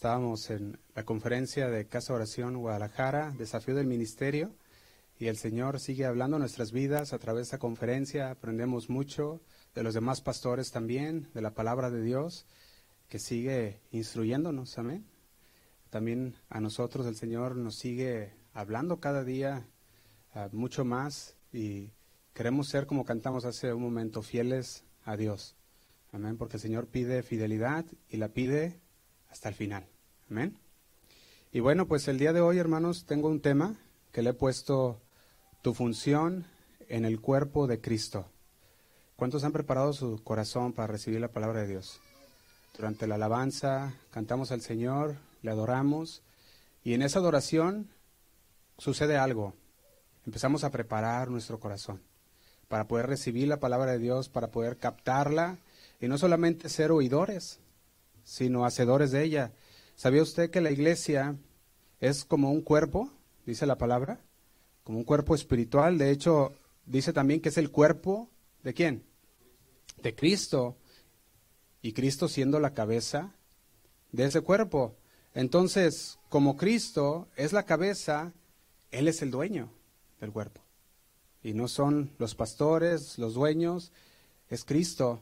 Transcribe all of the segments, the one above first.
Estábamos en la conferencia de Casa Oración Guadalajara, Desafío del Ministerio, y el Señor sigue hablando nuestras vidas a través de esta conferencia. Aprendemos mucho de los demás pastores también, de la palabra de Dios, que sigue instruyéndonos. Amén. También a nosotros el Señor nos sigue hablando cada día uh, mucho más y queremos ser como cantamos hace un momento, fieles a Dios. Amén, porque el Señor pide fidelidad y la pide hasta el final. Amén. Y bueno, pues el día de hoy, hermanos, tengo un tema que le he puesto tu función en el cuerpo de Cristo. ¿Cuántos han preparado su corazón para recibir la palabra de Dios? Durante la alabanza cantamos al Señor, le adoramos y en esa adoración sucede algo. Empezamos a preparar nuestro corazón para poder recibir la palabra de Dios, para poder captarla y no solamente ser oidores, sino hacedores de ella. ¿Sabía usted que la iglesia es como un cuerpo, dice la palabra? Como un cuerpo espiritual. De hecho, dice también que es el cuerpo de quién? De Cristo. Y Cristo siendo la cabeza de ese cuerpo. Entonces, como Cristo es la cabeza, Él es el dueño del cuerpo. Y no son los pastores, los dueños, es Cristo.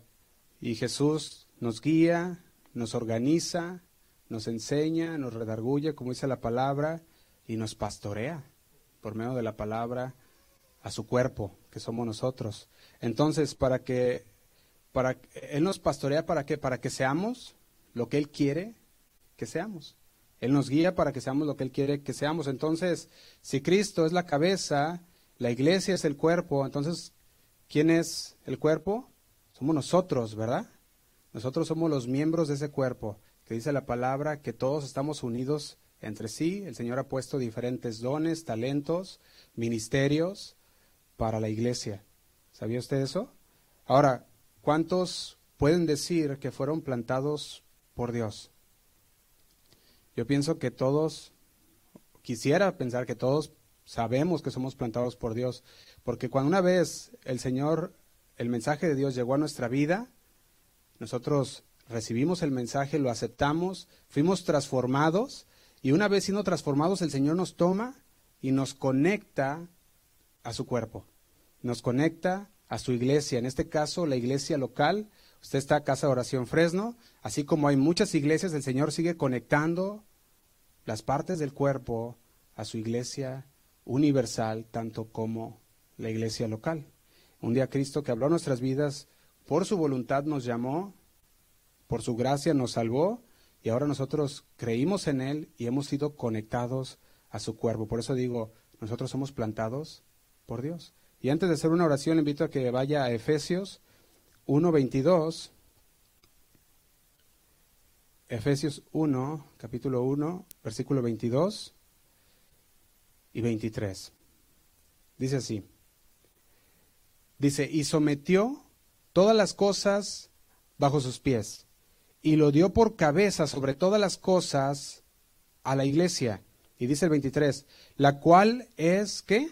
Y Jesús nos guía, nos organiza, nos enseña, nos redarguye, como dice la palabra, y nos pastorea por medio de la palabra a su cuerpo, que somos nosotros. Entonces, para que, para, Él nos pastorea para que, para que seamos lo que Él quiere que seamos. Él nos guía para que seamos lo que Él quiere que seamos. Entonces, si Cristo es la cabeza, la iglesia es el cuerpo, entonces, ¿quién es el cuerpo? Somos nosotros, ¿verdad? Nosotros somos los miembros de ese cuerpo, que dice la palabra que todos estamos unidos entre sí. El Señor ha puesto diferentes dones, talentos, ministerios para la iglesia. ¿Sabía usted eso? Ahora, ¿cuántos pueden decir que fueron plantados por Dios? Yo pienso que todos, quisiera pensar que todos sabemos que somos plantados por Dios, porque cuando una vez el Señor, el mensaje de Dios llegó a nuestra vida, nosotros recibimos el mensaje, lo aceptamos, fuimos transformados y una vez siendo transformados el Señor nos toma y nos conecta a su cuerpo, nos conecta a su iglesia, en este caso la iglesia local. Usted está a Casa de Oración Fresno, así como hay muchas iglesias, el Señor sigue conectando las partes del cuerpo a su iglesia universal, tanto como la iglesia local. Un día Cristo que habló a nuestras vidas por su voluntad nos llamó, por su gracia nos salvó y ahora nosotros creímos en Él y hemos sido conectados a su cuerpo. Por eso digo, nosotros somos plantados por Dios. Y antes de hacer una oración, invito a que vaya a Efesios 1.22. Efesios 1, capítulo 1, versículo 22 y 23. Dice así. Dice, y sometió todas las cosas bajo sus pies, y lo dio por cabeza sobre todas las cosas a la iglesia. Y dice el 23, la cual es, ¿qué?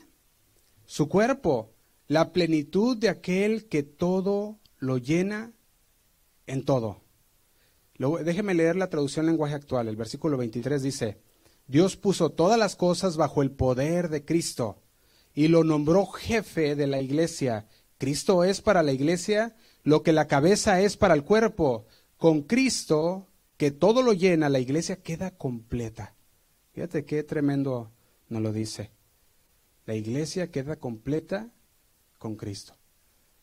Su cuerpo, la plenitud de aquel que todo lo llena en todo. Déjeme leer la traducción lenguaje actual. El versículo 23 dice, Dios puso todas las cosas bajo el poder de Cristo y lo nombró jefe de la iglesia Cristo es para la iglesia lo que la cabeza es para el cuerpo. Con Cristo, que todo lo llena, la iglesia queda completa. Fíjate qué tremendo nos lo dice. La iglesia queda completa con Cristo.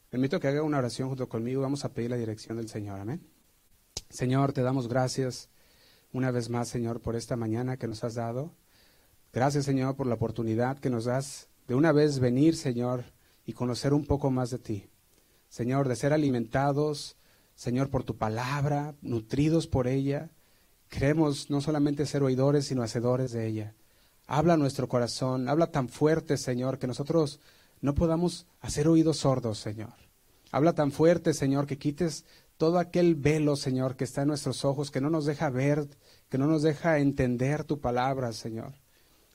Permito que haga una oración junto conmigo. Vamos a pedir la dirección del Señor. Amén. Señor, te damos gracias una vez más, Señor, por esta mañana que nos has dado. Gracias, Señor, por la oportunidad que nos das de una vez venir, Señor, y conocer un poco más de ti. Señor, de ser alimentados, Señor, por tu palabra, nutridos por ella. Queremos no solamente ser oidores, sino hacedores de ella. Habla nuestro corazón, habla tan fuerte, Señor, que nosotros no podamos hacer oídos sordos, Señor. Habla tan fuerte, Señor, que quites todo aquel velo, Señor, que está en nuestros ojos, que no nos deja ver, que no nos deja entender tu palabra, Señor.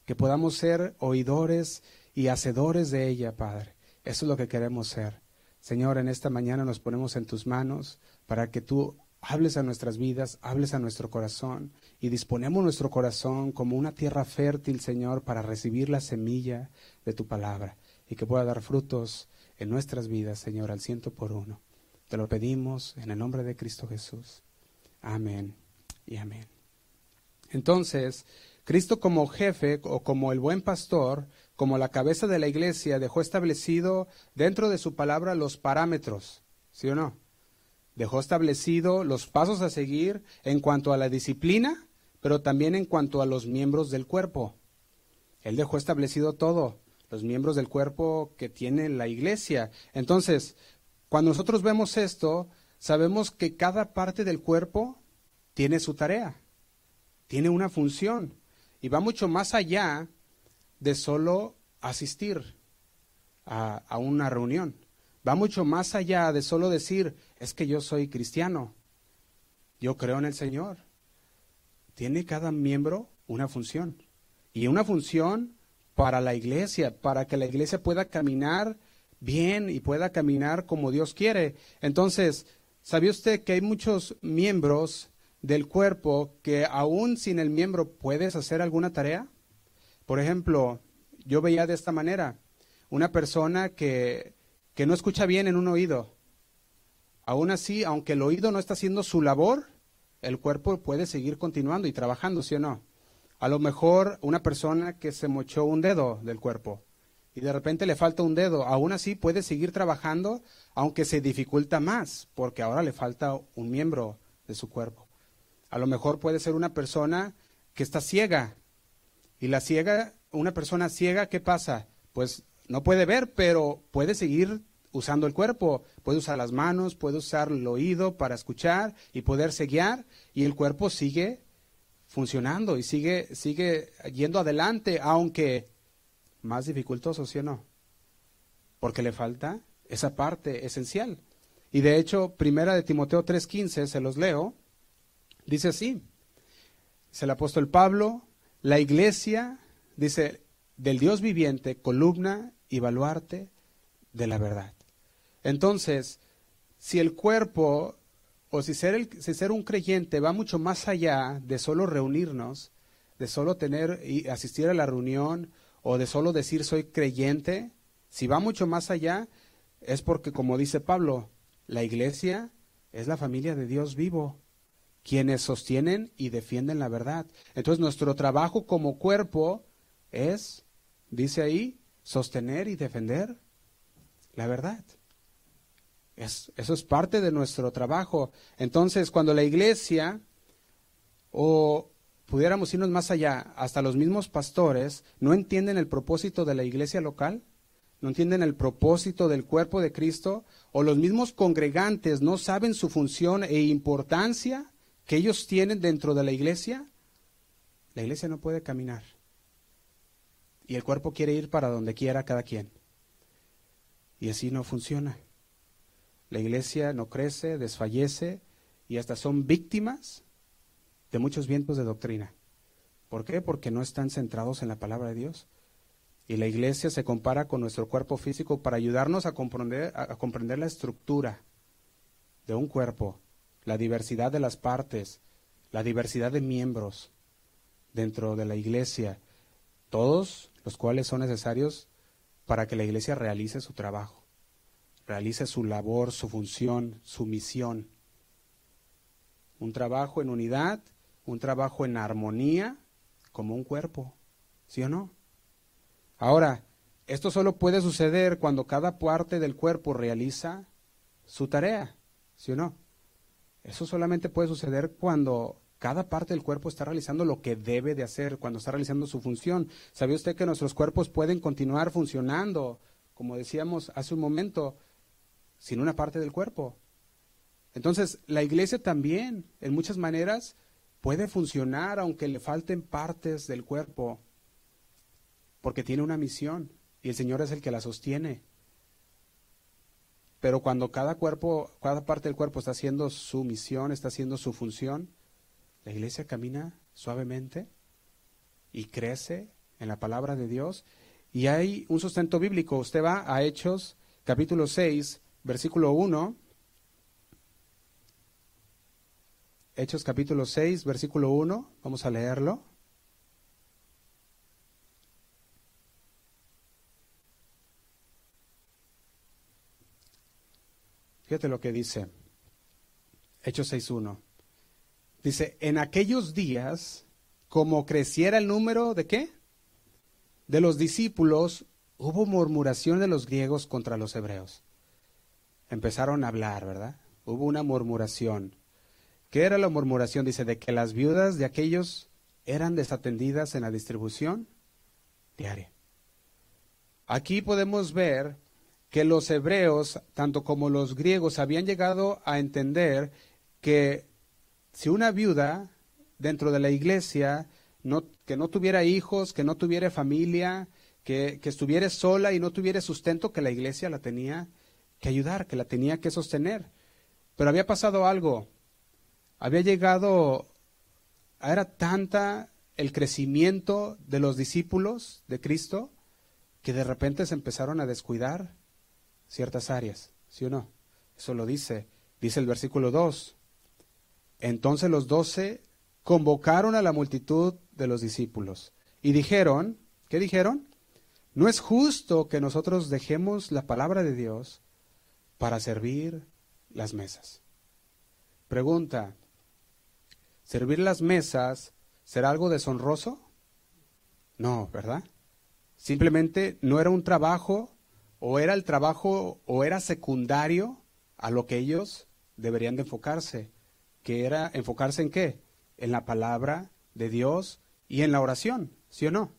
Que podamos ser oidores y hacedores de ella, Padre. Eso es lo que queremos ser. Señor, en esta mañana nos ponemos en tus manos para que tú hables a nuestras vidas, hables a nuestro corazón y disponemos nuestro corazón como una tierra fértil, Señor, para recibir la semilla de tu palabra y que pueda dar frutos en nuestras vidas, Señor, al ciento por uno. Te lo pedimos en el nombre de Cristo Jesús. Amén y amén. Entonces, Cristo como jefe o como el buen pastor, como la cabeza de la iglesia, dejó establecido dentro de su palabra los parámetros, ¿sí o no? Dejó establecido los pasos a seguir en cuanto a la disciplina, pero también en cuanto a los miembros del cuerpo. Él dejó establecido todo, los miembros del cuerpo que tiene la iglesia. Entonces, cuando nosotros vemos esto, sabemos que cada parte del cuerpo tiene su tarea, tiene una función y va mucho más allá de solo asistir a, a una reunión. Va mucho más allá de solo decir, es que yo soy cristiano, yo creo en el Señor. Tiene cada miembro una función. Y una función para la iglesia, para que la iglesia pueda caminar bien y pueda caminar como Dios quiere. Entonces, ¿sabía usted que hay muchos miembros del cuerpo que aún sin el miembro puedes hacer alguna tarea? Por ejemplo, yo veía de esta manera, una persona que, que no escucha bien en un oído. Aún así, aunque el oído no está haciendo su labor, el cuerpo puede seguir continuando y trabajando, ¿sí o no? A lo mejor una persona que se mochó un dedo del cuerpo y de repente le falta un dedo, aún así puede seguir trabajando, aunque se dificulta más, porque ahora le falta un miembro de su cuerpo. A lo mejor puede ser una persona que está ciega. Y la ciega, una persona ciega, ¿qué pasa? Pues no puede ver, pero puede seguir usando el cuerpo. Puede usar las manos, puede usar el oído para escuchar y poderse guiar. Y el cuerpo sigue funcionando y sigue, sigue yendo adelante, aunque más dificultoso, ¿sí o no? Porque le falta esa parte esencial. Y de hecho, primera de Timoteo 3:15, se los leo, dice así, es el apóstol Pablo, la iglesia, dice, del Dios viviente, columna y baluarte de la verdad. Entonces, si el cuerpo o si ser, el, si ser un creyente va mucho más allá de solo reunirnos, de solo tener y asistir a la reunión o de solo decir soy creyente, si va mucho más allá, es porque, como dice Pablo, la iglesia es la familia de Dios vivo, quienes sostienen y defienden la verdad. Entonces nuestro trabajo como cuerpo es, dice ahí, sostener y defender la verdad eso es parte de nuestro trabajo. Entonces, cuando la iglesia, o pudiéramos irnos más allá, hasta los mismos pastores, no entienden el propósito de la iglesia local, no entienden el propósito del cuerpo de Cristo, o los mismos congregantes no saben su función e importancia que ellos tienen dentro de la iglesia, la iglesia no puede caminar. Y el cuerpo quiere ir para donde quiera cada quien. Y así no funciona. La iglesia no crece, desfallece y hasta son víctimas de muchos vientos de doctrina. ¿Por qué? Porque no están centrados en la palabra de Dios. Y la iglesia se compara con nuestro cuerpo físico para ayudarnos a comprender, a comprender la estructura de un cuerpo, la diversidad de las partes, la diversidad de miembros dentro de la iglesia, todos los cuales son necesarios para que la iglesia realice su trabajo realice su labor, su función, su misión. Un trabajo en unidad, un trabajo en armonía, como un cuerpo, ¿sí o no? Ahora, esto solo puede suceder cuando cada parte del cuerpo realiza su tarea, ¿sí o no? Eso solamente puede suceder cuando cada parte del cuerpo está realizando lo que debe de hacer, cuando está realizando su función. ¿Sabía usted que nuestros cuerpos pueden continuar funcionando, como decíamos hace un momento, sin una parte del cuerpo. Entonces, la iglesia también, en muchas maneras, puede funcionar aunque le falten partes del cuerpo, porque tiene una misión y el Señor es el que la sostiene. Pero cuando cada cuerpo, cada parte del cuerpo está haciendo su misión, está haciendo su función, la iglesia camina suavemente y crece en la palabra de Dios. Y hay un sustento bíblico. Usted va a Hechos capítulo 6, versículo 1. Hechos capítulo 6, versículo 1. Vamos a leerlo. Fíjate lo que dice. Hechos 6.1. Dice, en aquellos días, como creciera el número de qué? De los discípulos, hubo murmuración de los griegos contra los hebreos. Empezaron a hablar, ¿verdad? Hubo una murmuración. ¿Qué era la murmuración? Dice, de que las viudas de aquellos eran desatendidas en la distribución diaria. Aquí podemos ver que los hebreos, tanto como los griegos, habían llegado a entender que si una viuda dentro de la iglesia que no tuviera hijos, que no tuviera familia, que, que estuviera sola y no tuviera sustento, que la iglesia la tenía que ayudar, que la tenía que sostener. Pero había pasado algo. Había llegado, era tanta el crecimiento de los discípulos de Cristo que de repente se empezaron a descuidar ciertas áreas, ¿sí o no? Eso lo dice, dice el versículo 2. Entonces los doce convocaron a la multitud de los discípulos y dijeron, ¿qué dijeron? No es justo que nosotros dejemos la palabra de Dios para servir las mesas. Pregunta, ¿servir las mesas será algo deshonroso? No, ¿verdad? Simplemente no era un trabajo o era el trabajo o era secundario a lo que ellos deberían de enfocarse, que era enfocarse en qué? En la palabra de Dios y en la oración, ¿sí o no?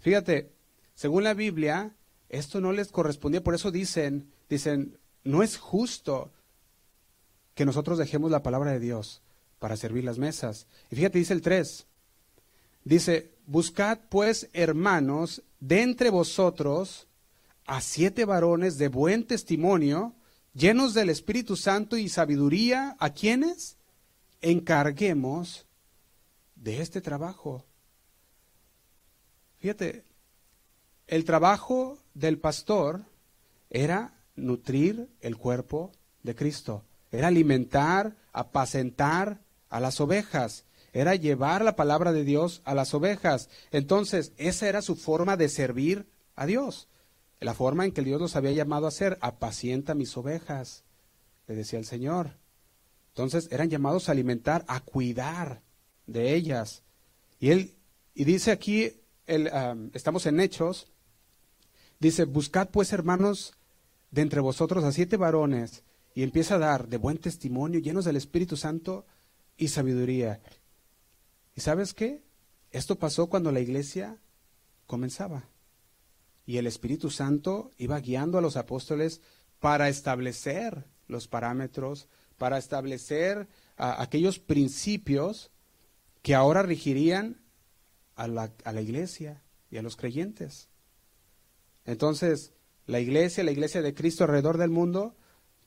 Fíjate, según la Biblia, esto no les correspondía, por eso dicen, dicen, no es justo que nosotros dejemos la palabra de Dios para servir las mesas. Y fíjate, dice el 3, dice, buscad pues, hermanos, de entre vosotros a siete varones de buen testimonio, llenos del Espíritu Santo y sabiduría, a quienes encarguemos de este trabajo. Fíjate, el trabajo del pastor era nutrir el cuerpo de Cristo, era alimentar, apacentar a las ovejas, era llevar la palabra de Dios a las ovejas. Entonces, esa era su forma de servir a Dios la forma en que Dios los había llamado a hacer, apacienta mis ovejas, le decía el Señor. Entonces eran llamados a alimentar, a cuidar de ellas. Y él, y dice aquí, el, estamos en Hechos, dice, buscad pues hermanos de entre vosotros a siete varones, y empieza a dar de buen testimonio, llenos del Espíritu Santo y sabiduría. ¿Y sabes qué? Esto pasó cuando la iglesia comenzaba y el Espíritu Santo iba guiando a los apóstoles para establecer los parámetros, para establecer aquellos principios que ahora regirían a la, a la iglesia y a los creyentes. Entonces, la iglesia, la iglesia de Cristo alrededor del mundo,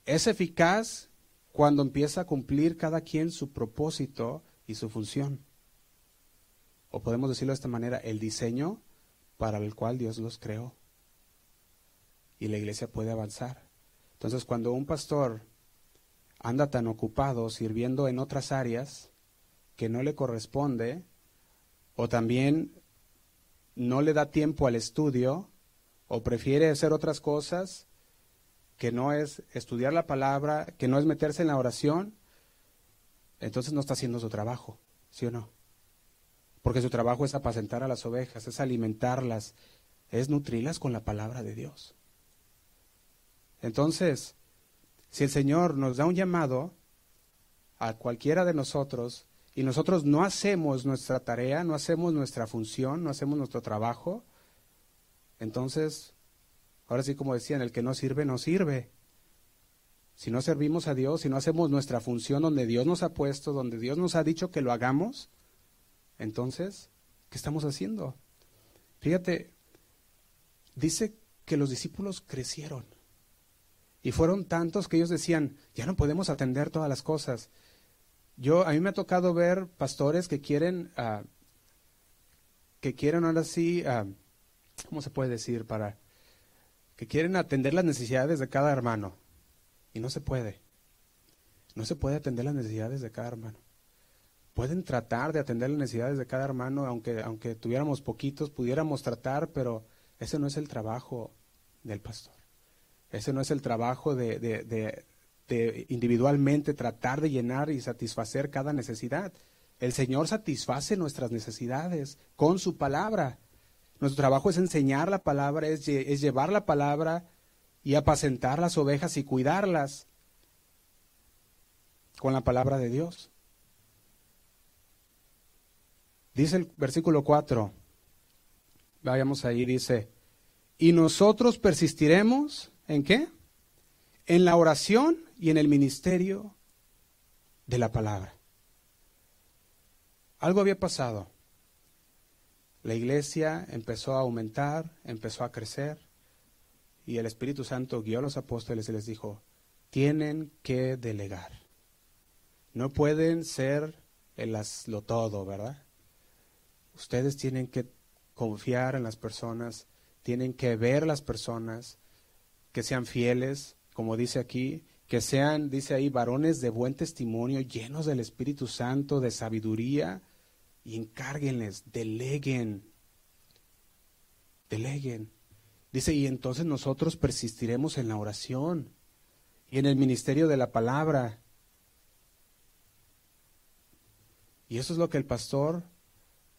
es eficaz cuando empieza a cumplir cada quien su propósito y su función. O podemos decirlo de esta manera, el diseño para el cual Dios los creó. Y la iglesia puede avanzar. Entonces, cuando un pastor anda tan ocupado sirviendo en otras áreas que no le corresponde, o también no le da tiempo al estudio, o prefiere hacer otras cosas, que no es estudiar la palabra, que no es meterse en la oración, entonces no está haciendo su trabajo, ¿sí o no? Porque su trabajo es apacentar a las ovejas, es alimentarlas, es nutrirlas con la palabra de Dios. Entonces, si el Señor nos da un llamado a cualquiera de nosotros y nosotros no hacemos nuestra tarea, no hacemos nuestra función, no hacemos nuestro trabajo, entonces, ahora sí como decían, el que no sirve, no sirve. Si no servimos a Dios, si no hacemos nuestra función donde Dios nos ha puesto, donde Dios nos ha dicho que lo hagamos, entonces, ¿qué estamos haciendo? Fíjate, dice que los discípulos crecieron. Y fueron tantos que ellos decían, ya no podemos atender todas las cosas. Yo, a mí me ha tocado ver pastores que quieren, uh, que quieren ahora sí, uh, ¿cómo se puede decir? Para, que quieren atender las necesidades de cada hermano. Y no se puede. No se puede atender las necesidades de cada hermano. Pueden tratar de atender las necesidades de cada hermano, aunque, aunque tuviéramos poquitos, pudiéramos tratar, pero ese no es el trabajo del pastor. Ese no es el trabajo de, de, de, individualmente tratar de llenar y satisfacer cada necesidad. El Señor satisface nuestras necesidades con su palabra. Nuestro trabajo es enseñar la palabra, es, es llevar la palabra y apacentar las ovejas y cuidarlas con la palabra de Dios. Dice el versículo 4, vayamos ahí, dice, y nosotros persistiremos en qué? En la oración y en el ministerio de la palabra. Algo había pasado. La iglesia empezó a aumentar, empezó a crecer, y el Espíritu Santo guió a los apóstoles y les dijo, tienen que delegar. No pueden ser el lo todo, ¿verdad? Ustedes tienen que confiar en las personas, tienen que ver las personas, que sean fieles, como dice aquí, que sean, dice ahí, varones de buen testimonio, llenos del Espíritu Santo, de sabiduría, y encárguenles, deleguen, deleguen. Dice, y entonces nosotros persistiremos en la oración y en el ministerio de la palabra. Y eso es lo que el pastor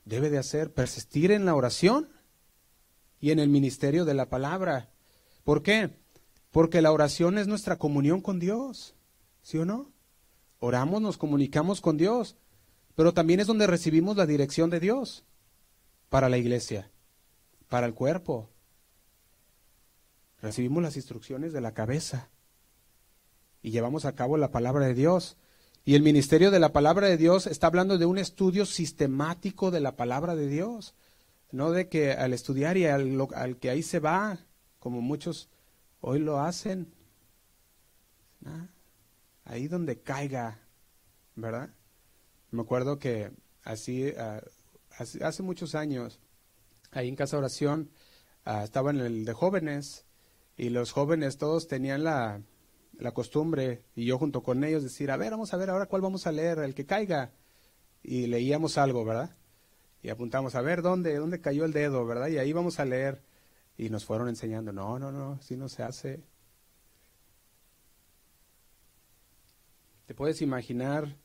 debe de hacer, persistir en la oración y en el ministerio de la palabra. ¿Por qué? Porque la oración es nuestra comunión con Dios, ¿sí o no? Oramos, nos comunicamos con Dios, pero también es donde recibimos la dirección de Dios para la iglesia, para el cuerpo. Recibimos las instrucciones de la cabeza y llevamos a cabo la palabra de Dios. Y el ministerio de la palabra de Dios está hablando de un estudio sistemático de la palabra de Dios, no de que al estudiar y al, que ahí se va, como muchos hoy lo hacen, ahí donde caiga, ¿verdad? Me acuerdo que así, ah, hace, muchos años, ahí en Casa Oración, uh, estaba en el de jóvenes y los jóvenes todos tenían la, la costumbre, y yo junto con ellos, decir, a ver, vamos a ver ahora cuál vamos a leer, el que caiga. Y leíamos algo, ¿verdad? Y apuntamos, a ver, ¿dónde, dónde cayó el dedo, ¿verdad? Y ahí vamos a leer. Y nos fueron enseñando, no, no, no, si no se hace. Te puedes imaginar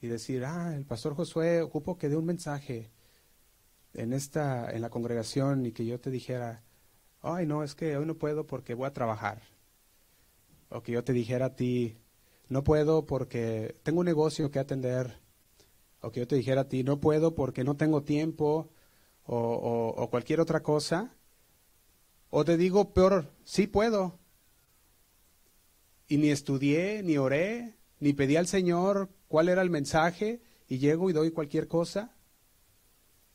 y decir, ah, el pastor Josué ocupo que dé un mensaje en esta, en la congregación y que yo te dijera, ay, no, es que hoy no puedo porque voy a trabajar o que yo te dijera a ti, no puedo porque tengo un negocio que atender, o que yo te dijera a ti, no puedo porque no tengo tiempo, o, cualquier otra cosa, o te digo peor, sí puedo, y ni estudié, ni oré, ni pedí al Señor cuál era el mensaje, y llego y doy cualquier cosa.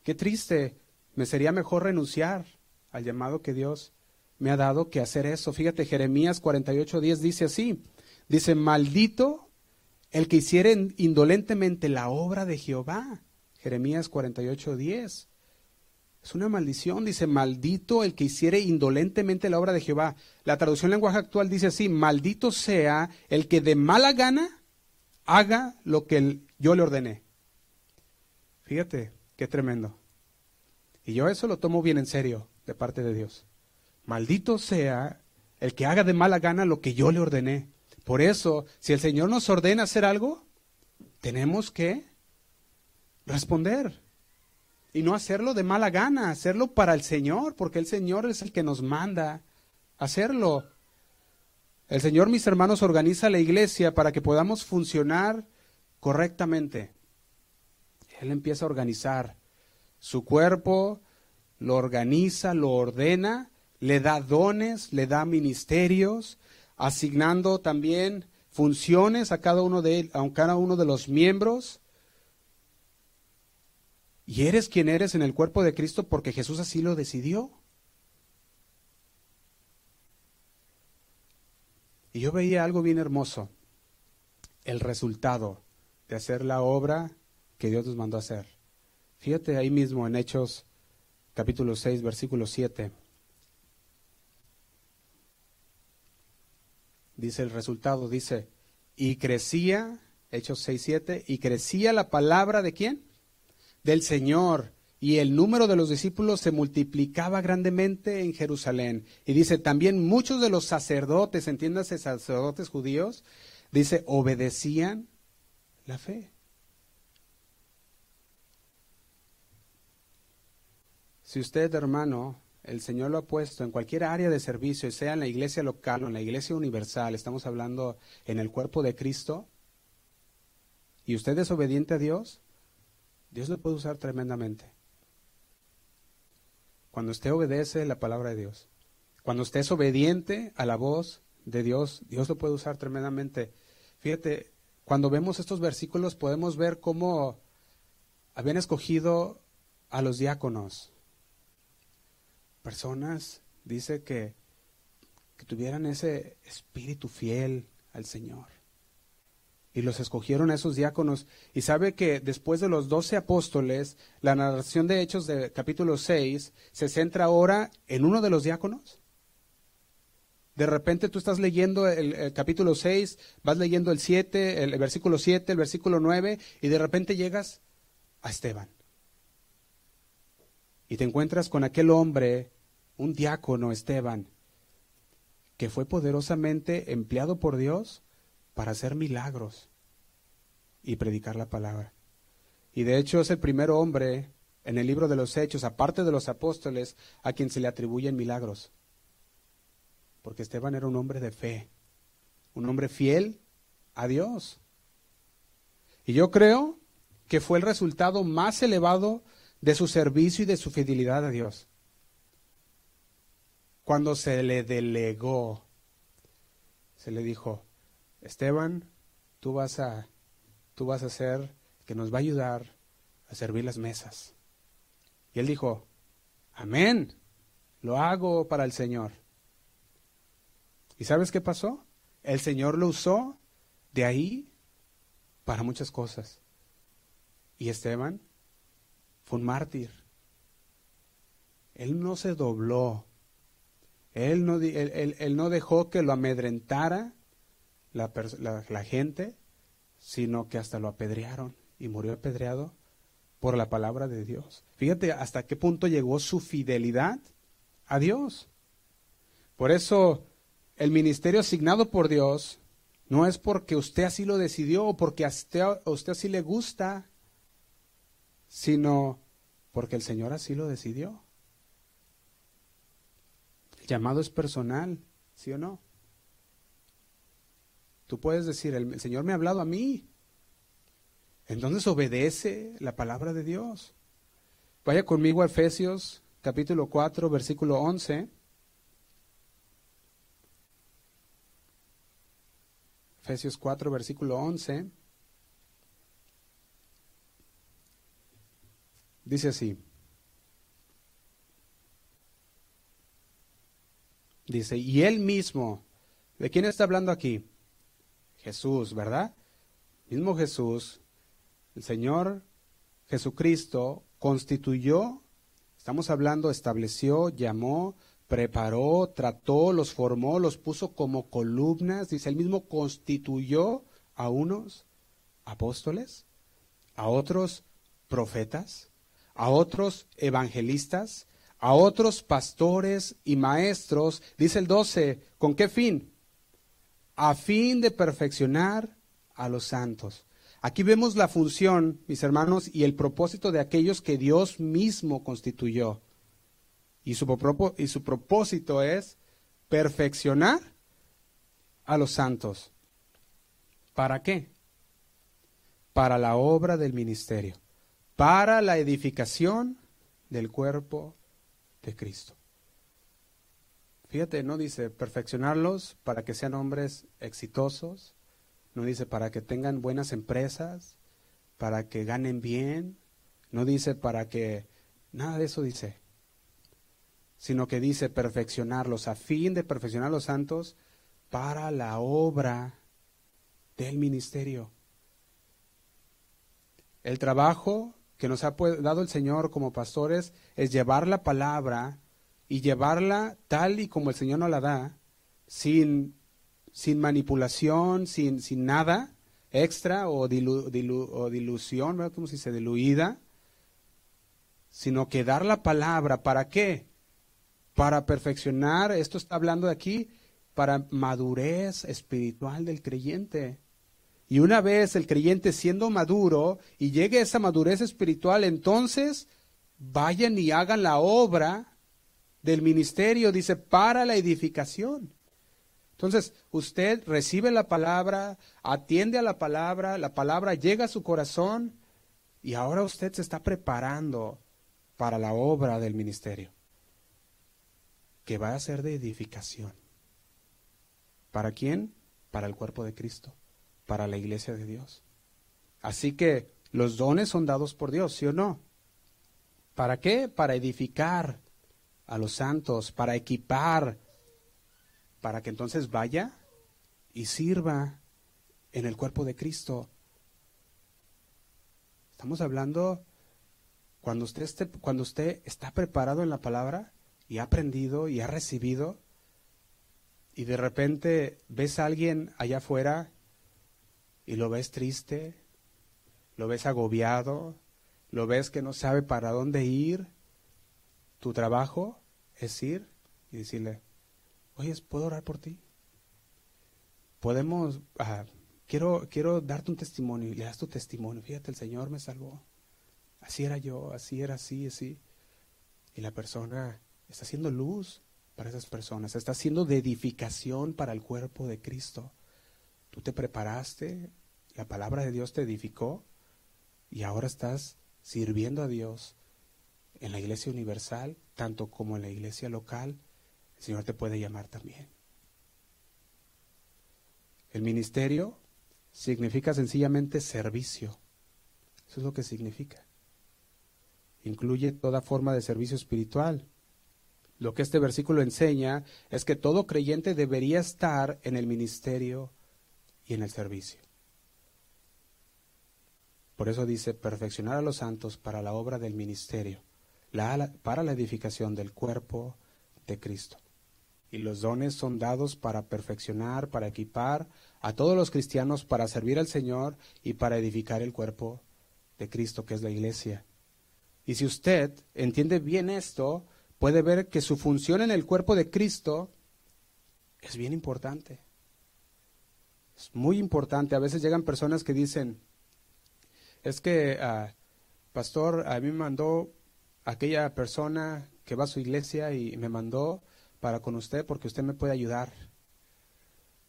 Qué triste, me sería mejor renunciar al llamado que Dios me ha dado que hacer eso. Fíjate, Jeremías 48.10 dice así, dice, maldito el que hiciere indolentemente la obra de Jehová. Jeremías 48.10. Es una maldición, dice, maldito el que hiciere indolentemente la obra de Jehová. La traducción en lenguaje actual dice así, maldito sea el que de mala gana haga lo que yo le ordené. Fíjate, qué tremendo. Y yo eso lo tomo bien en serio de parte de Dios. Maldito sea el que haga de mala gana lo que yo le ordené. Por eso, si el Señor nos ordena hacer algo, tenemos que responder. Y no hacerlo de mala gana, hacerlo para el Señor, porque el Señor es el que nos manda hacerlo. El Señor, mis hermanos, organiza la iglesia para que podamos funcionar correctamente. Él empieza a organizar su cuerpo, lo organiza, lo ordena le da dones, le da ministerios, asignando también funciones a cada uno de a cada uno de los miembros. Y eres quien eres en el cuerpo de Cristo porque Jesús así lo decidió. Y yo veía algo bien hermoso, el resultado de hacer la obra que Dios nos mandó hacer. Fíjate ahí mismo en Hechos capítulo 6, versículo 7. Dice el resultado, dice, y crecía Hechos 6, 7, y crecía la palabra de quién? Del Señor. Y el número de los discípulos se multiplicaba grandemente en Jerusalén. Y dice, también muchos de los sacerdotes, entiéndase, sacerdotes judíos, dice, obedecían la fe. Si usted, hermano, el Señor lo ha puesto en cualquier área de servicio, sea en la iglesia local o en la iglesia universal, estamos hablando en el cuerpo de Cristo, y usted es obediente a Dios, Dios lo puede usar tremendamente. Cuando usted obedece la palabra de Dios, cuando usted es obediente a la voz de Dios, Dios lo puede usar tremendamente. Fíjate, cuando vemos estos versículos podemos ver cómo habían escogido a los diáconos, personas, dice que, que tuvieran ese espíritu fiel al Señor y los escogieron a esos diáconos. Y sabe que después de los doce apóstoles, la narración de Hechos de capítulo 6 se centra ahora en uno de los diáconos. De repente tú estás leyendo el, capítulo 6, vas leyendo el 7, el, el versículo 7, el versículo 9, y de repente llegas a Esteban. Y te encuentras con aquel hombre, un diácono Esteban, que fue poderosamente empleado por Dios para hacer milagros y predicar la palabra. Y de hecho es el primer hombre en el libro de los Hechos, aparte de los apóstoles, a quien se le atribuyen milagros. Porque Esteban era un hombre de fe, un hombre fiel a Dios. Y yo creo que fue el resultado más elevado de su servicio y de su fidelidad a Dios. Cuando se le delegó, se le dijo, Esteban, tú vas a, tú vas a ser que nos va a ayudar a servir las mesas. Y él dijo, amén, lo hago para el Señor. ¿Y sabes qué pasó? El Señor lo usó de ahí para muchas cosas. Y Esteban un mártir. Él no se dobló. Él no, él no dejó que lo amedrentara la, gente, sino que hasta lo apedrearon y murió apedreado por la palabra de Dios. Fíjate hasta qué punto llegó su fidelidad a Dios. Por eso el ministerio asignado por Dios no es porque usted así lo decidió o porque usted, a usted así le gusta, sino porque el Señor así lo decidió. El llamado es personal, ¿sí o no? Tú puedes decir, el, Señor me ha hablado a mí. Entonces obedece la palabra de Dios. Vaya conmigo a Efesios capítulo 4, versículo 11. Efesios 4, versículo 11. Dice así. Dice, y él mismo, ¿de quién está hablando aquí? Jesús, ¿verdad? Mismo Jesús, el Señor Jesucristo constituyó, estamos hablando, estableció, llamó, preparó, trató, los formó, los puso como columnas, dice, él mismo constituyó a unos apóstoles, a otros profetas, a otros evangelistas, a otros pastores y maestros, dice el 12, ¿con qué fin? a fin de perfeccionar a los santos. Aquí vemos la función, mis hermanos, y el propósito de aquellos que Dios mismo constituyó. Y su, y su propósito es perfeccionar a los santos. ¿Para qué? Para la obra del ministerio, para la edificación del cuerpo de Cristo. Fíjate, no dice perfeccionarlos para que sean hombres exitosos, no dice para que tengan buenas empresas, para que ganen bien, no dice para que, nada de eso dice, sino que dice perfeccionarlos a fin de perfeccionar los santos para la obra del ministerio. El trabajo que nos ha dado el Señor como pastores es llevar la palabra y llevarla tal y como el Señor nos la da, sin, sin manipulación, sin, sin nada, extra o, dilución, ¿verdad? Como si se diluida, sino que dar la palabra, ¿para qué? Para perfeccionar, esto está hablando de aquí, para madurez espiritual del creyente. Y una vez el creyente siendo maduro y llegue a esa madurez espiritual, entonces vayan y hagan la obra del ministerio, dice, para la edificación. Entonces, usted recibe la palabra, atiende a la palabra, la palabra llega a su corazón y ahora usted se está preparando para la obra del ministerio, que va a ser de edificación. ¿Para quién? Para el cuerpo de Cristo, para la iglesia de Dios. Así que los dones son dados por Dios, ¿sí o no? ¿Para qué? Para edificar a los santos, para equipar para que entonces vaya y sirva en el cuerpo de Cristo. Estamos hablando cuando usted, esté, cuando usted está preparado en la palabra y ha aprendido y ha recibido y de repente ves a alguien allá afuera y lo ves triste, lo ves agobiado, lo ves que no sabe para dónde ir, tu trabajo es ir y decirle, oye, ¿puedo orar por ti? Podemos, ah, quiero, quiero darte un testimonio y le das tu testimonio. Fíjate, el Señor me salvó. Así era yo, así era así, así. Y la persona está haciendo luz para esas personas, está haciendo de edificación para el cuerpo de Cristo. Tú te preparaste, la palabra de Dios te edificó y ahora estás sirviendo a Dios en la iglesia universal, tanto como en la iglesia local el Señor te puede llamar también. El ministerio significa sencillamente servicio. Eso es lo que significa. Incluye toda forma de servicio espiritual. Lo que este versículo enseña es que todo creyente debería estar en el ministerio y en el servicio. Por eso dice, perfeccionar a los santos para la obra del ministerio, para la edificación del cuerpo de Cristo y los dones son dados para perfeccionar, para equipar a todos los cristianos para servir al Señor y para edificar el cuerpo de Cristo, que es la iglesia. Y si usted entiende bien esto, puede ver que su función en el cuerpo de Cristo es bien importante. Muy importante. A veces llegan personas que dicen, es que, ah, pastor, a mí me mandó aquella persona que va a su iglesia y me mandó para con usted porque usted me puede ayudar.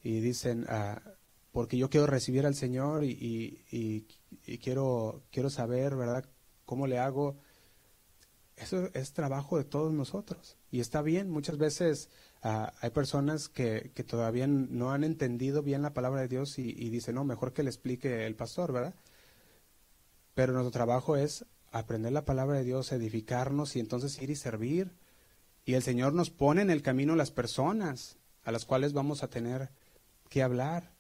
Y dicen, ah, porque yo quiero recibir al Señor y, y, quiero, quiero saber, ¿verdad?, cómo le hago. Eso es trabajo de todos nosotros. Y está bien, muchas veces ah, hay personas que, que, todavía no han entendido bien la palabra de Dios y, y dicen, no, mejor que le explique el pastor, ¿verdad? Pero nuestro trabajo es aprender la palabra de Dios, edificarnos y entonces ir y servir y el Señor nos pone en el camino las personas a las cuales vamos a tener que hablar.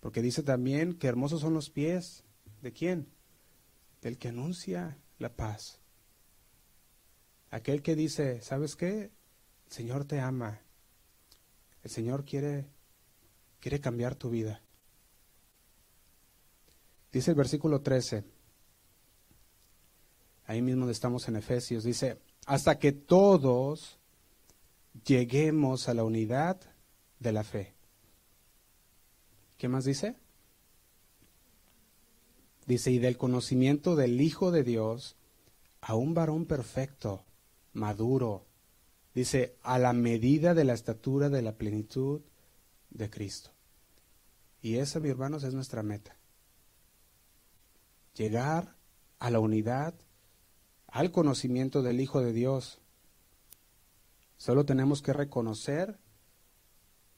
Porque dice también que hermosos son los pies. ¿De quién? Del que anuncia la paz. Aquel que dice, ¿sabes qué? El Señor te ama. El Señor quiere, quiere cambiar tu vida. Dice el versículo 13. Ahí mismo estamos en Efesios. Dice, hasta que todos lleguemos a la unidad de la fe. ¿Qué más dice? Dice, y del conocimiento del Hijo de Dios a un varón perfecto, maduro. Dice, a la medida de la estatura de la plenitud de Cristo. Y esa, mis hermanos, es nuestra meta. Llegar a la unidad al conocimiento del Hijo de Dios. Solo tenemos que reconocer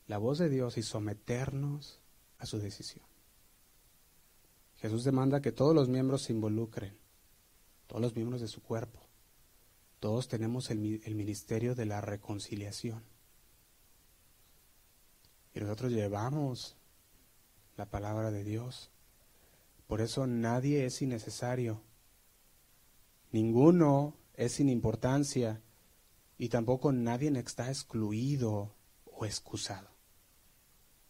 la voz de Dios y someternos a su decisión. Jesús demanda que todos los miembros se involucren, todos los miembros de su cuerpo. Todos tenemos el, ministerio de la reconciliación. Y nosotros llevamos la palabra de Dios. Por eso nadie es innecesario. Ninguno es sin importancia y tampoco nadie está excluido o excusado.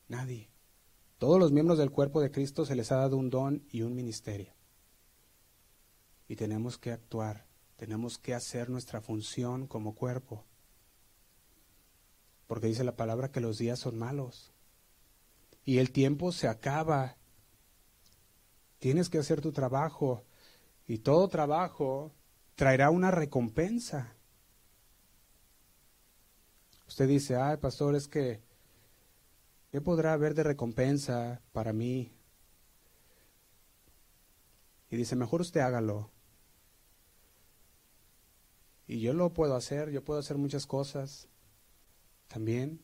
Nadie. Todos los miembros del cuerpo de Cristo se les ha dado un don y un ministerio. Y tenemos que actuar, tenemos que hacer nuestra función como cuerpo. Porque dice la palabra que los días son malos. Y el tiempo se acaba. Tienes que hacer tu trabajo. Y todo trabajo traerá una recompensa. Usted dice, ay, pastor, es que, ¿qué podrá haber de recompensa para mí? Y dice, mejor usted hágalo. Y yo lo puedo hacer, yo puedo hacer muchas cosas también.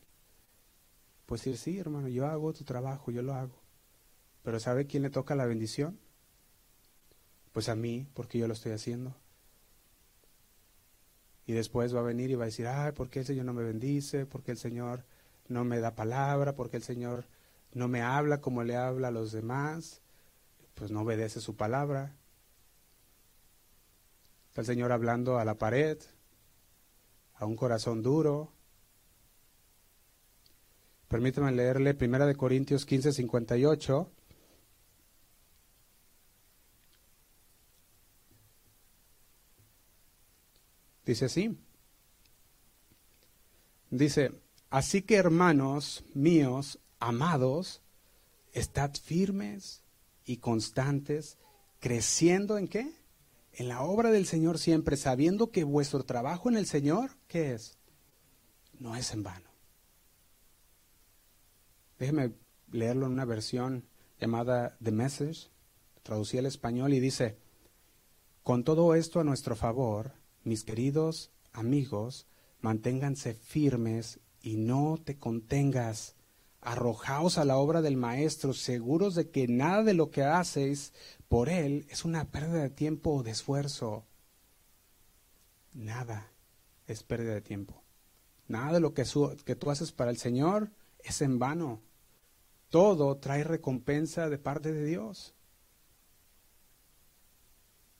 Pues decir, sí, hermano, yo hago tu trabajo, yo lo hago. Pero ¿sabe quién le toca la bendición? Pues a mí, porque yo lo estoy haciendo. Y después va a venir y va a decir, ay, ¿por qué el Señor no me bendice? ¿Por qué el Señor no me da palabra? ¿Por qué el Señor no me habla como le habla a los demás? Pues no obedece su palabra. Está el Señor hablando a la pared, a un corazón duro. Permítame leerle 1 Corintios 15, 58. Dice así. Dice, así que hermanos míos, amados, estad firmes y constantes, creciendo en qué? En la obra del Señor siempre, sabiendo que vuestro trabajo en el Señor, ¿qué es? No es en vano. Déjeme leerlo en una versión llamada The Message, traducí al español y dice, con todo esto a nuestro favor, mis queridos amigos, manténganse firmes y no te contengas. Arrojaos a la obra del Maestro, seguros de que nada de lo que hacéis por Él es una pérdida de tiempo o de esfuerzo. Nada es pérdida de tiempo. Nada de lo que, que tú haces para el Señor es en vano. Todo trae recompensa de parte de Dios.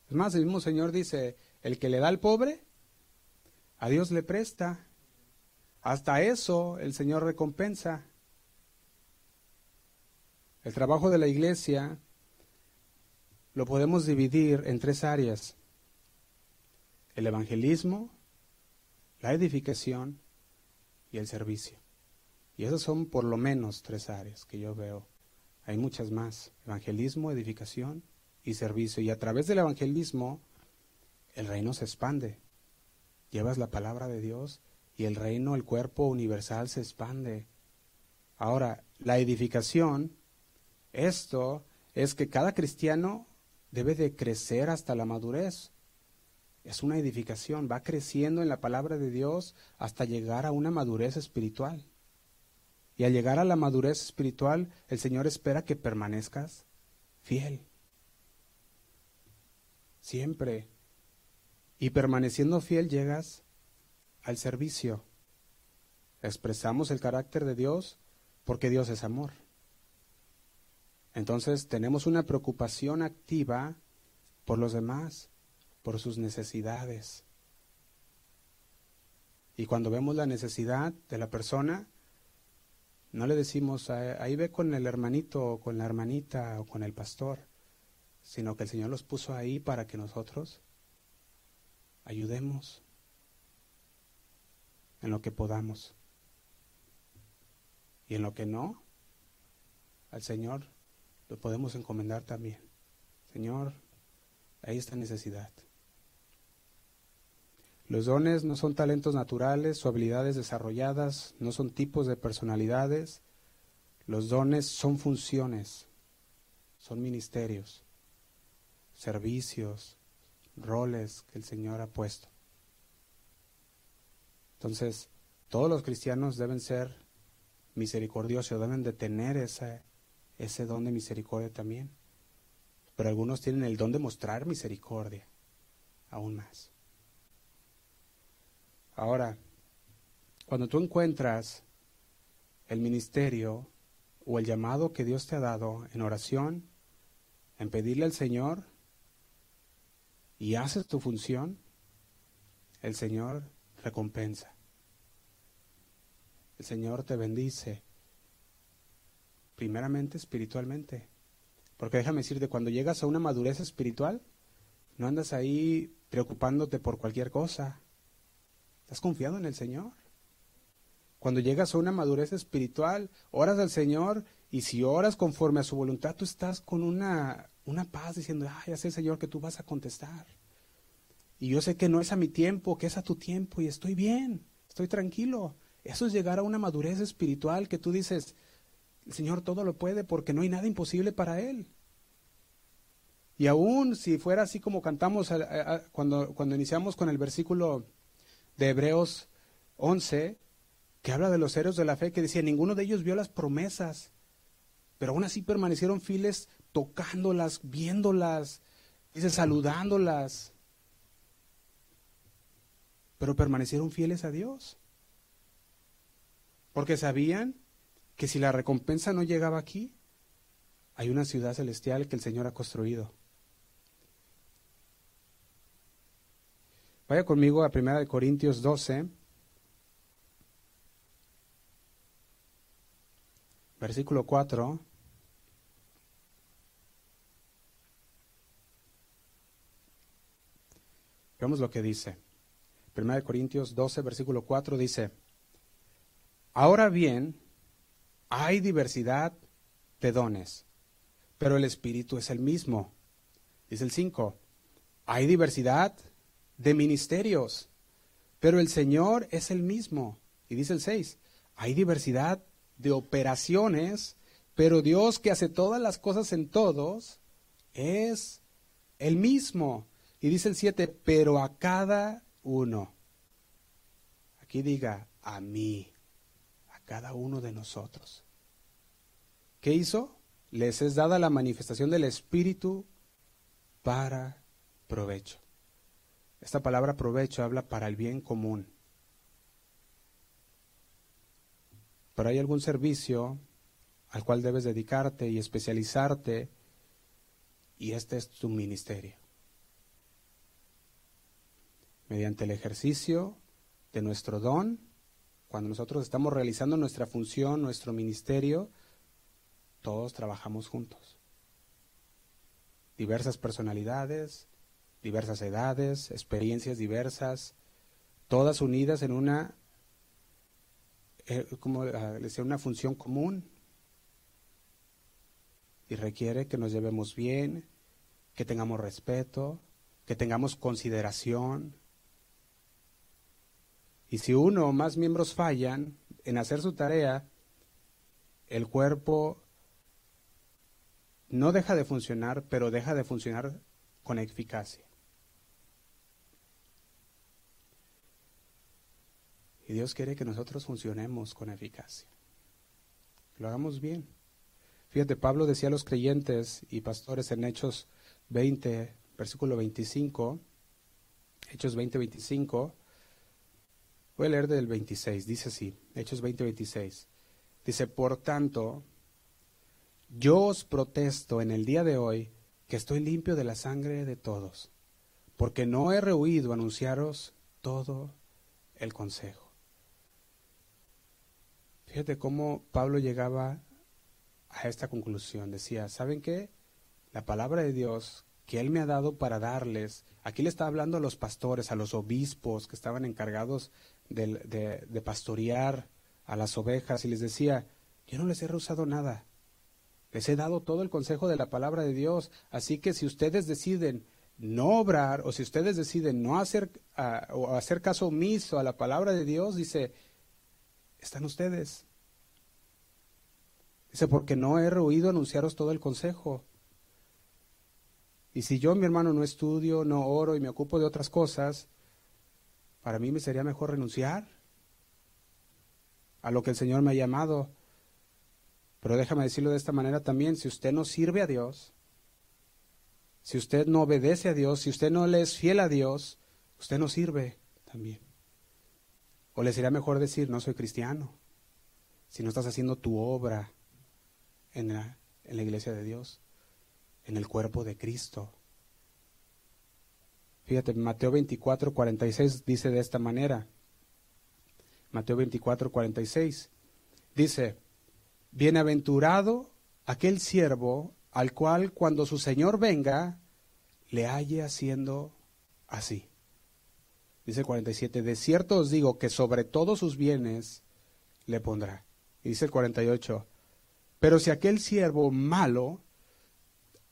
Es más, el mismo Señor dice, el que le da al pobre, a Dios le presta. Hasta eso el Señor recompensa. El trabajo de la iglesia lo podemos dividir en tres áreas. El evangelismo, la edificación y el servicio. Y esas son por lo menos tres áreas que yo veo. Hay muchas más. Evangelismo, edificación y servicio. Y a través del evangelismo el reino se expande. Llevas la palabra de Dios y el reino, el cuerpo universal se expande. Ahora, la edificación, esto es que cada cristiano debe de crecer hasta la madurez. Es una edificación, va creciendo en la palabra de Dios hasta llegar a una madurez espiritual. Y al llegar a la madurez espiritual, el Señor espera que permanezcas fiel. Siempre y permaneciendo fiel llegas al servicio. Expresamos el carácter de Dios porque Dios es amor. Entonces tenemos una preocupación activa por los demás, por sus necesidades. Y cuando vemos la necesidad de la persona, no le decimos, ahí ve con el hermanito o con la hermanita o con el pastor, sino que el Señor los puso ahí para que nosotros ayudemos en lo que podamos. Y en lo que no, al Señor lo podemos encomendar también. Señor, hay esta necesidad. Los dones no son talentos naturales o habilidades desarrolladas, no son tipos de personalidades. Los dones son funciones, son ministerios, servicios, roles que el Señor ha puesto. Entonces, todos los cristianos deben ser misericordiosos, deben de tener ese, ese don de misericordia también. Pero algunos tienen el don de mostrar misericordia, aún más. Ahora, cuando tú encuentras el ministerio o el llamado que Dios te ha dado en oración, en pedirle al Señor y haces tu función, el Señor recompensa. El Señor te bendice. primeramente espiritualmente. Porque déjame decirte, cuando llegas a una madurez espiritual, no andas ahí preocupándote por cualquier cosa. ¿Estás confiado en el Señor? Cuando llegas a una madurez espiritual, oras al Señor y si oras conforme a su voluntad, tú estás con una, una paz diciendo, ah, ya sé, Señor, que tú vas a contestar. Y yo sé que no es a mi tiempo, que es a tu tiempo y estoy bien, estoy tranquilo. Eso es llegar a una madurez espiritual que tú dices, el Señor todo lo puede porque no hay nada imposible para Él. Y aún si fuera así como cantamos cuando, cuando iniciamos con el versículo de Hebreos 11, que habla de los héroes de la fe, que decía, ninguno de ellos vio las promesas, pero aún así permanecieron fieles tocándolas, viéndolas, dice, saludándolas, pero permanecieron fieles a Dios, porque sabían que si la recompensa no llegaba aquí, hay una ciudad celestial que el Señor ha construido. Vaya conmigo a 1 Corintios 12, versículo 4. Veamos lo que dice. 1 Corintios 12, versículo 4 dice, Ahora bien, hay diversidad de dones, pero el Espíritu es el mismo. Dice el 5, hay diversidad de ministerios, pero el Señor es el mismo. Y dice el 6, hay diversidad de operaciones, pero Dios que hace todas las cosas en todos es el mismo. Y dice el 7, pero a cada uno. Aquí diga, a mí, a cada uno de nosotros. ¿Qué hizo? Les es dada la manifestación del Espíritu para provecho. Esta palabra provecho habla para el bien común. Pero hay algún servicio al cual debes dedicarte y especializarte y este es tu ministerio. Mediante el ejercicio de nuestro don, cuando nosotros estamos realizando nuestra función, nuestro ministerio, todos trabajamos juntos. Diversas personalidades, diversas edades, experiencias diversas, todas unidas en una, eh, como ah, decía, una función común. Y requiere que nos llevemos bien, que tengamos respeto, que tengamos consideración. Y si uno o más miembros fallan en hacer su tarea, el cuerpo no deja de funcionar, pero deja de funcionar con eficacia. Y Dios quiere que nosotros funcionemos con eficacia. Lo hagamos bien. Fíjate, Pablo decía a los creyentes y pastores en Hechos 20, versículo 25, Hechos 20, 25, voy a leer del 26, dice así, Hechos 20, 26. Dice, por tanto, yo os protesto en el día de hoy que estoy limpio de la sangre de todos, porque no he rehuido anunciaros todo el consejo. Fíjate cómo Pablo llegaba a esta conclusión. Decía, ¿saben qué? La palabra de Dios que Él me ha dado para darles, aquí le está hablando a los pastores, a los obispos que estaban encargados de, de pastorear a las ovejas y les decía, yo no les he rehusado nada, les he dado todo el consejo de la palabra de Dios, así que si ustedes deciden no obrar o si ustedes deciden no hacer, o hacer caso omiso a la palabra de Dios, dice, están ustedes. Dice, porque no he oído anunciaros todo el consejo. Y si yo, mi hermano, no estudio, no oro y me ocupo de otras cosas, para mí me sería mejor renunciar a lo que el Señor me ha llamado. Pero déjame decirlo de esta manera también, si usted no sirve a Dios, si usted no obedece a Dios, si usted no le es fiel a Dios, usted no sirve también. O le sería mejor decir, no soy cristiano, si no estás haciendo tu obra en la, en la iglesia de Dios, en el cuerpo de Cristo. Fíjate, Mateo 24, 46 dice de esta manera. Mateo 24, 46 dice, bienaventurado aquel siervo al cual cuando su Señor venga, le halle haciendo así. Dice el 47, de cierto os digo que sobre todos sus bienes le pondrá. Dice el 48, pero si aquel siervo malo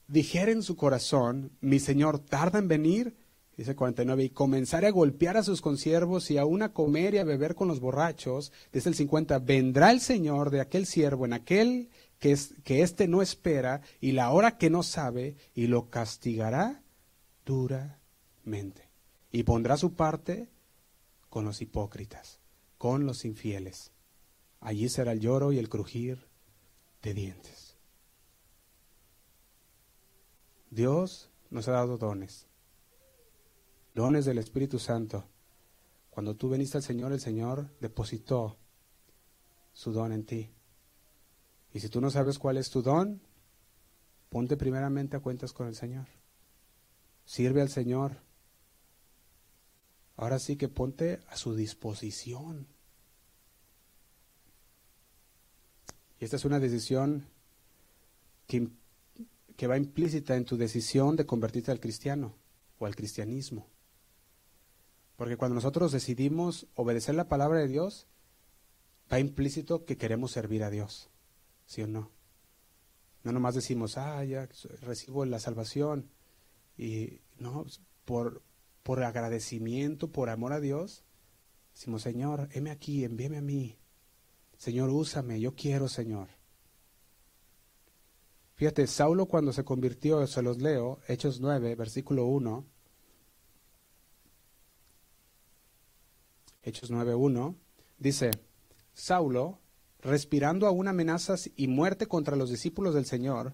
dijera en su corazón, mi Señor tarda en venir, dice el 49, y comenzare a golpear a sus consiervos y aún a comer y a beber con los borrachos, dice el 50, vendrá el Señor de aquel siervo en aquel que, es, que éste no espera y la hora que no sabe, y lo castigará duramente. Y pondrá su parte con los hipócritas, con los infieles. Allí será el lloro y el crujir de dientes. Dios nos ha dado dones, dones del Espíritu Santo. Cuando tú veniste al Señor, el Señor depositó su don en ti. Y si tú no sabes cuál es tu don, ponte primeramente a cuentas con el Señor. Sirve al Señor. Ahora sí que ponte a su disposición. Y esta es una decisión que, que, va implícita en tu decisión de convertirte al cristiano o al cristianismo. Porque cuando nosotros decidimos obedecer la palabra de Dios, va implícito que queremos servir a Dios. ¿Sí o no? No nomás decimos, ah, ya recibo la salvación. Y no, por, por agradecimiento, por amor a Dios, decimos, Señor, heme aquí, envíame a mí. Señor, úsame, yo quiero, Señor. Fíjate, Saulo cuando se convirtió, se los leo, Hechos 9, versículo 1. Hechos 9, 1, dice, Saulo, respirando aún amenazas y muerte contra los discípulos del Señor,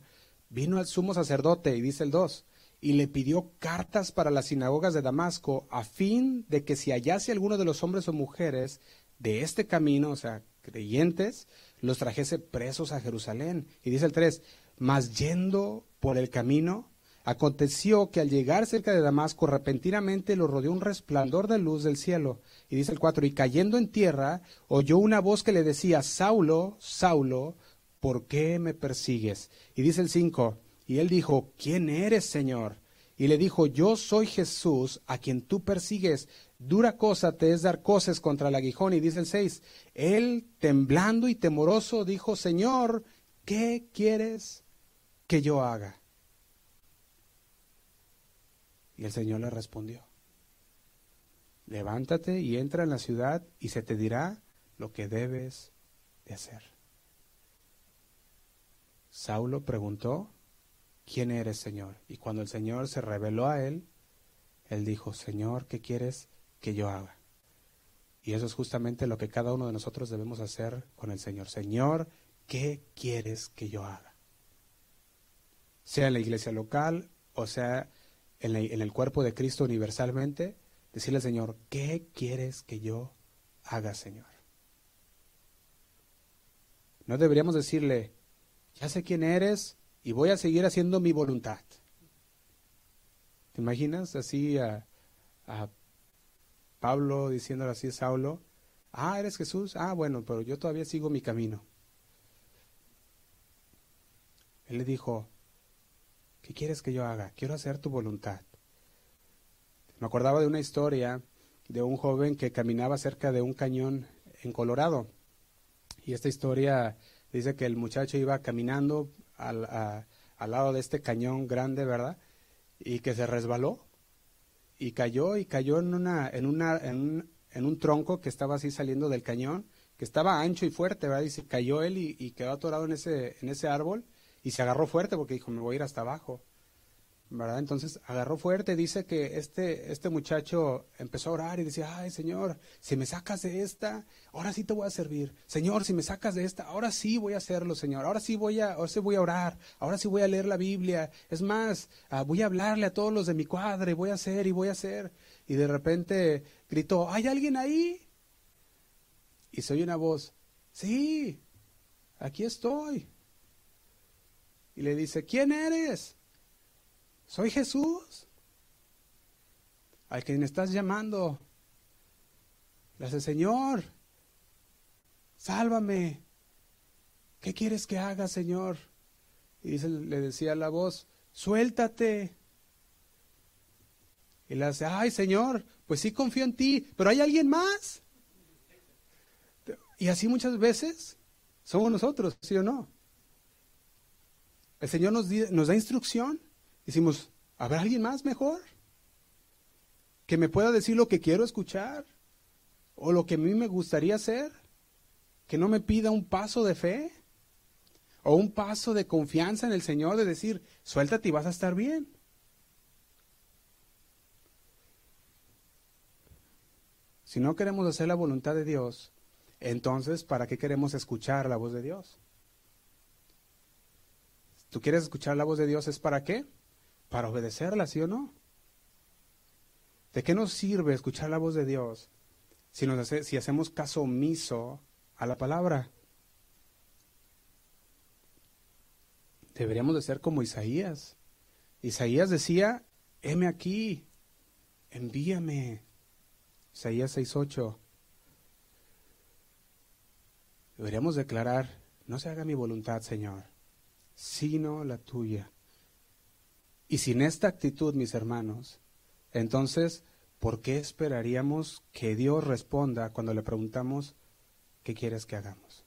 vino al sumo sacerdote, y dice el 2, y le pidió cartas para las sinagogas de Damasco, a fin de que si hallase alguno de los hombres o mujeres de este camino, o sea, creyentes, los trajese presos a Jerusalén. Y dice el 3, mas yendo por el camino, Aconteció que al llegar cerca de Damasco, repentinamente lo rodeó un resplandor de luz del cielo. Y dice el 4, y cayendo en tierra, oyó una voz que le decía, Saulo, Saulo, ¿por qué me persigues? Y dice el 5, y él dijo, ¿quién eres, Señor? Y le dijo, yo soy Jesús, a quien tú persigues. Dura cosa te es dar cosas contra el aguijón. Y dice el 6, él, temblando y temoroso, dijo, Señor, ¿qué quieres que yo haga? Y el Señor le respondió, levántate y entra en la ciudad y se te dirá lo que debes de hacer. Saulo preguntó, ¿quién eres, Señor? Y cuando el Señor se reveló a él, él dijo, Señor, ¿qué quieres que yo haga? Y eso es justamente lo que cada uno de nosotros debemos hacer con el Señor. Señor, ¿qué quieres que yo haga? Sea en la iglesia local o sea en, el cuerpo de Cristo universalmente, decirle al Señor, ¿qué quieres que yo haga, Señor? No deberíamos decirle, ya sé quién eres y voy a seguir haciendo mi voluntad. ¿Te imaginas así a, a Pablo diciéndole así a Saulo? Ah, eres Jesús. Ah, bueno, pero yo todavía sigo mi camino. Él le dijo, ¿Qué quieres que yo haga? Quiero hacer tu voluntad. Me acordaba de una historia de un joven que caminaba cerca de un cañón en Colorado. Y esta historia dice que el muchacho iba caminando al, al lado de este cañón grande, ¿verdad? Y que se resbaló y cayó y cayó en, una, en, una, en, un, en un tronco que estaba así saliendo del cañón, que estaba ancho y fuerte, ¿verdad? Y se cayó él y, y quedó atorado en ese, en ese árbol y se agarró fuerte porque dijo, me voy a ir hasta abajo. ¿verdad? Entonces agarró fuerte, dice que este, este muchacho empezó a orar y decía, ay Señor, si me sacas de esta, ahora sí te voy a servir. Señor, si me sacas de esta, ahora sí voy a hacerlo, Señor. Ahora sí voy a, ahora sí voy a orar, ahora sí voy a leer la Biblia. Es más, ah, voy a hablarle a todos los de mi cuadra y voy a hacer y voy a hacer. Y de repente gritó, ¿hay alguien ahí? Y se oye una voz, sí, aquí estoy. Y le dice, ¿quién eres? Soy Jesús, al quien estás llamando. Le dice, Señor, sálvame. ¿qué quieres que haga, Señor? Y dice, le decía la voz, suéltate. Y le dice, ay, Señor, pues sí confío en ti, pero hay alguien más. Y así muchas veces somos nosotros, ¿sí o no? El Señor nos, da instrucción. Decimos, ¿habrá alguien más mejor? Que me pueda decir lo que quiero escuchar o lo que a mí me gustaría hacer. Que no me pida un paso de fe o un paso de confianza en el Señor de decir, suéltate y vas a estar bien. Si no queremos hacer la voluntad de Dios, entonces, ¿para qué queremos escuchar la voz de Dios? ¿Tú quieres escuchar la voz de Dios? ¿Es para qué? Para obedecerla, ¿sí o no? ¿De qué nos sirve escuchar la voz de Dios si, hacemos caso omiso a la palabra? Deberíamos de ser como Isaías. Isaías decía, heme aquí, envíame. Isaías 6.8. Deberíamos declarar, no se haga mi voluntad, Señor, sino la tuya. Y sin esta actitud, mis hermanos, entonces, ¿por qué esperaríamos que Dios responda cuando le preguntamos, ¿qué quieres que hagamos?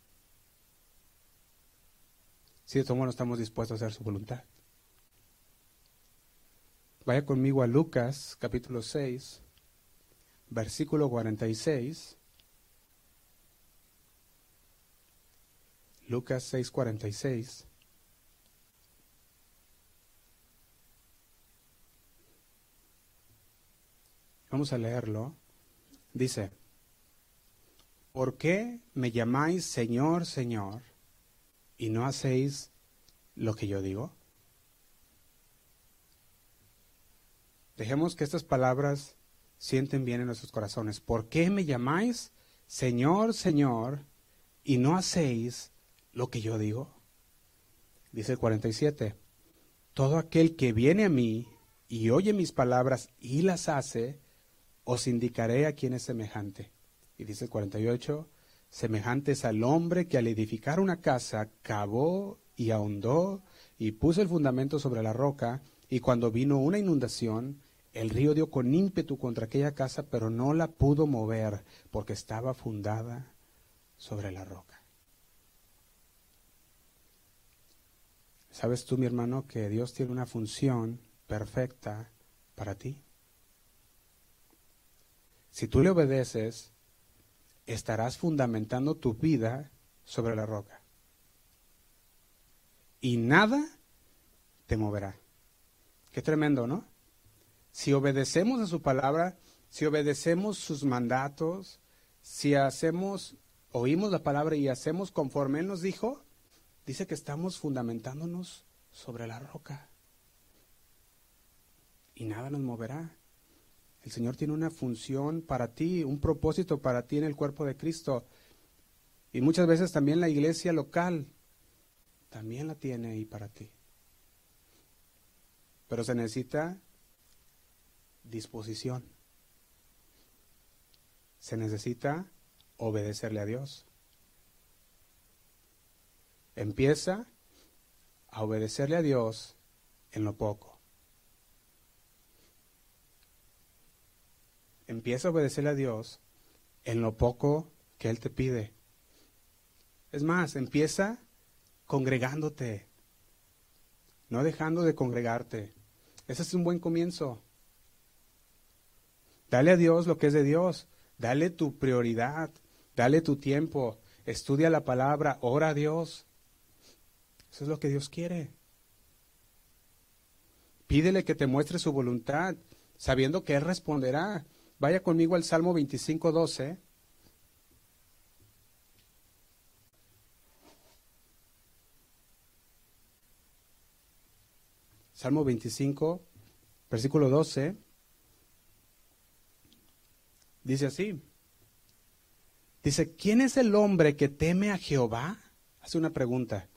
Si de todo no estamos dispuestos a hacer su voluntad. Vaya conmigo a Lucas capítulo 6, versículo 46. Lucas 6:46. Vamos a leerlo. Dice, ¿por qué me llamáis Señor, Señor, y no hacéis lo que yo digo? Dejemos que estas palabras sienten bien en nuestros corazones. ¿Por qué me llamáis Señor, Señor, y no hacéis lo que yo digo? Dice el 47, todo aquel que viene a mí y oye mis palabras y las hace, os indicaré a quién es semejante. Y dice el 48, semejante es al hombre que al edificar una casa cavó y ahondó y puso el fundamento sobre la roca, y cuando vino una inundación, el río dio con ímpetu contra aquella casa, pero no la pudo mover porque estaba fundada sobre la roca. ¿Sabes tú, mi hermano, que Dios tiene una función perfecta para ti? Si tú le obedeces, estarás fundamentando tu vida sobre la roca. Y nada te moverá. Qué tremendo, ¿no? Si obedecemos a su palabra, si obedecemos sus mandatos, si hacemos, oímos la palabra y hacemos conforme Él nos dijo, dice que estamos fundamentándonos sobre la roca. Y nada nos moverá. El Señor tiene una función para ti, un propósito para ti en el cuerpo de Cristo. Y muchas veces también la iglesia local también la tiene ahí para ti. Pero se necesita disposición. Se necesita obedecerle a Dios. Empieza a obedecerle a Dios en lo poco. Empieza a obedecerle a Dios en lo poco que Él te pide. Es más, empieza congregándote, no dejando de congregarte. Ese es un buen comienzo. Dale a Dios lo que es de Dios. Dale tu prioridad. Dale tu tiempo. Estudia la palabra. Ora a Dios. Eso es lo que Dios quiere. Pídele que te muestre su voluntad, sabiendo que Él responderá. Vaya conmigo al Salmo 25, 12. Salmo 25, versículo 12. Dice así. Dice, ¿quién es el hombre que teme a Jehová? Hace una pregunta.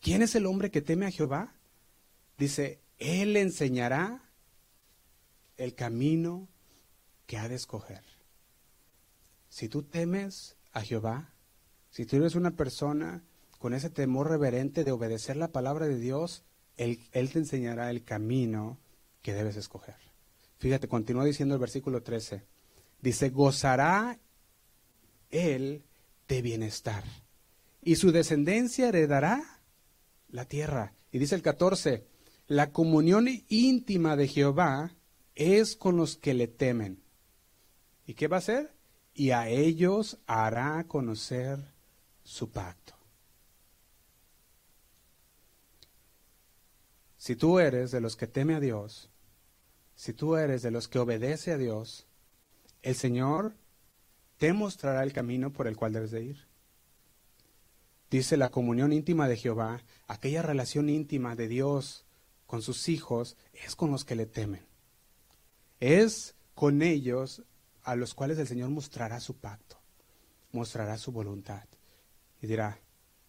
¿Quién es el hombre que teme a Jehová? Dice, Él enseñará el camino que ha de escoger. Si tú temes a Jehová, si tú eres una persona con ese temor reverente de obedecer la palabra de Dios, Él, te enseñará el camino que debes escoger. Fíjate, continúa diciendo el versículo 13. Dice, gozará Él de bienestar y su descendencia heredará la tierra. Y dice el 14, la comunión íntima de Jehová es con los que le temen. ¿Y qué va a hacer? Y a ellos hará conocer su pacto. Si tú eres de los que teme a Dios, si tú eres de los que obedece a Dios, el Señor te mostrará el camino por el cual debes de ir. Dice la comunión íntima de Jehová, aquella relación íntima de Dios con sus hijos, es con los que le temen. Es con ellos a los cuales el Señor mostrará su pacto, mostrará su voluntad. Y dirá,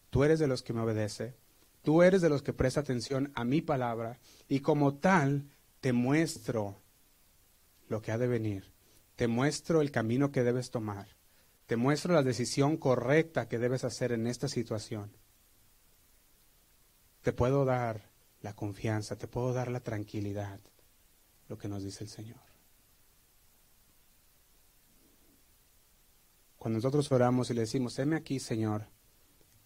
tú eres de los que me obedece, tú eres de los que presta atención a mi palabra, y como tal te muestro lo que ha de venir, te muestro el camino que debes tomar, te muestro la decisión correcta que debes hacer en esta situación. Te puedo dar la confianza, te puedo dar la tranquilidad, lo que nos dice el Señor. Cuando nosotros oramos y le decimos, heme aquí, Señor,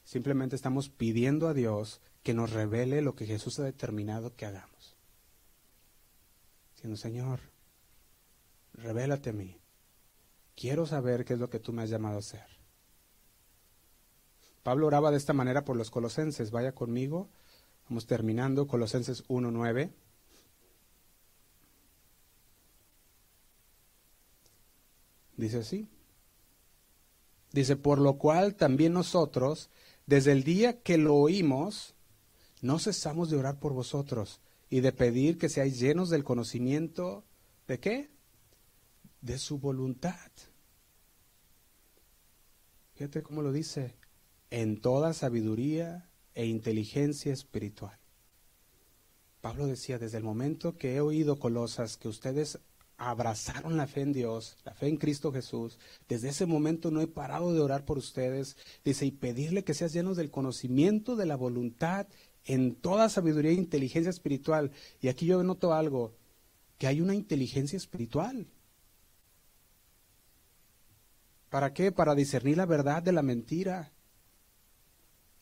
simplemente estamos pidiendo a Dios que nos revele lo que Jesús ha determinado que hagamos diciendo, Señor, revélate a mí. Quiero saber qué es lo que tú me has llamado a hacer. Pablo oraba de esta manera por los colosenses. Vaya conmigo. Vamos terminando. Colosenses 1.9. Dice así. Dice, por lo cual también nosotros, desde el día que lo oímos, no cesamos de orar por vosotros y de pedir que seáis llenos del conocimiento de qué? De su voluntad. Fíjate cómo lo dice, en toda sabiduría e inteligencia espiritual. Pablo decía, desde el momento que he oído Colosas que ustedes abrazaron la fe en Dios, la fe en Cristo Jesús, desde ese momento no he parado de orar por ustedes, dice, y pedirle que seas llenos del conocimiento de la voluntad en toda sabiduría e inteligencia espiritual. Y aquí yo noto algo, que hay una inteligencia espiritual. ¿Para qué? Para discernir la verdad de la mentira.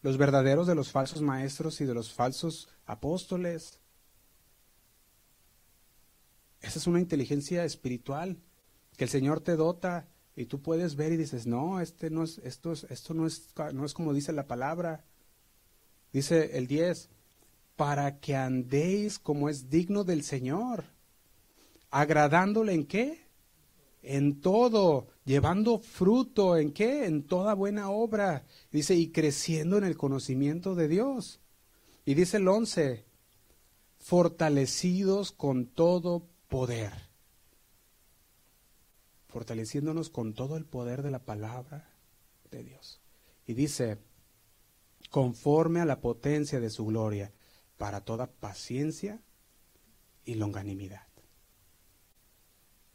Los verdaderos de los falsos maestros y de los falsos apóstoles. Esa es una inteligencia espiritual que el Señor te dota y tú puedes ver y dices, no, este no es, esto, es, esto no, es, no es como dice la palabra. Dice el 10, para que andéis como es digno del Señor, agradándole en qué? En todo, llevando fruto en qué? En toda buena obra. Dice, y creciendo en el conocimiento de Dios. Y dice el 11, fortalecidos con todo poder. Fortaleciéndonos con todo el poder de la palabra de Dios. Y dice, conforme a la potencia de su gloria, para toda paciencia y longanimidad.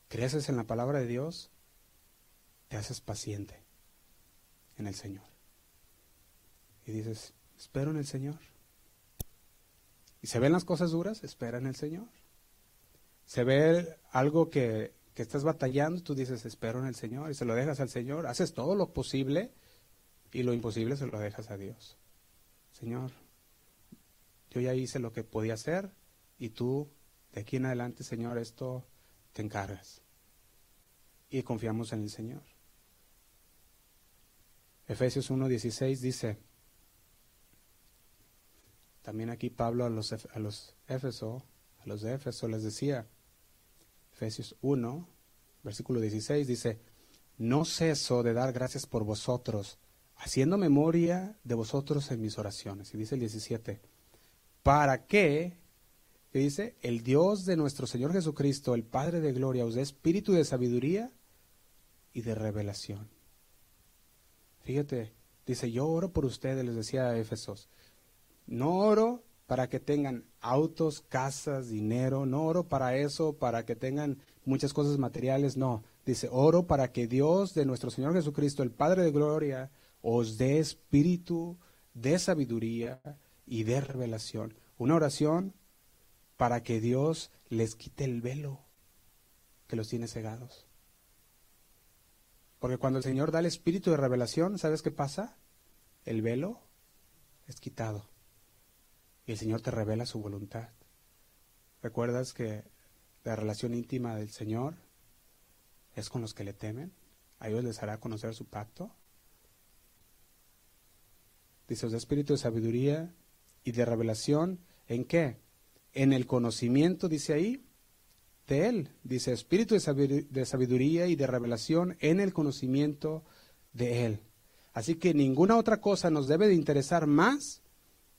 ¿Creces en la palabra de Dios? Te haces paciente en el Señor. Y dices, espero en el Señor. Y se ven las cosas duras, espera en el Señor. Se ve algo que, que estás batallando, tú dices, espero en el Señor, y se lo dejas al Señor. Haces todo lo posible y lo imposible se lo dejas a Dios. Señor, yo ya hice lo que podía hacer y tú, de aquí en adelante, Señor, esto te encargas. Y confiamos en el Señor. Efesios 1.16 dice, también aquí Pablo a los, a los Éfeso, a los de Éfeso les decía, Efesios 1, versículo 16 dice, no ceso de dar gracias por vosotros, haciendo memoria de vosotros en mis oraciones. Y dice el 17, para que, dice, el Dios de nuestro Señor Jesucristo, el Padre de gloria, os espíritu de sabiduría y de revelación. Fíjate, dice, yo oro por ustedes, les decía a Éfesos, no oro para que tengan autos, casas, dinero, no oro para eso, para que tengan muchas cosas materiales, no. Dice, oro para que Dios de nuestro Señor Jesucristo, el Padre de Gloria, os dé espíritu de sabiduría y de revelación. Una oración para que Dios les quite el velo que los tiene cegados. Porque cuando el Señor da el espíritu de revelación, ¿sabes qué pasa? El velo es quitado. Y el Señor te revela su voluntad. ¿Recuerdas que la relación íntima del Señor es con los que le temen? A ellos les hará conocer su pacto. Dice, de espíritu de sabiduría y de revelación, ¿en qué? En el conocimiento, dice ahí, de Él. Dice, espíritu de sabiduría y de revelación en el conocimiento de Él. Así que ninguna otra cosa nos debe de interesar más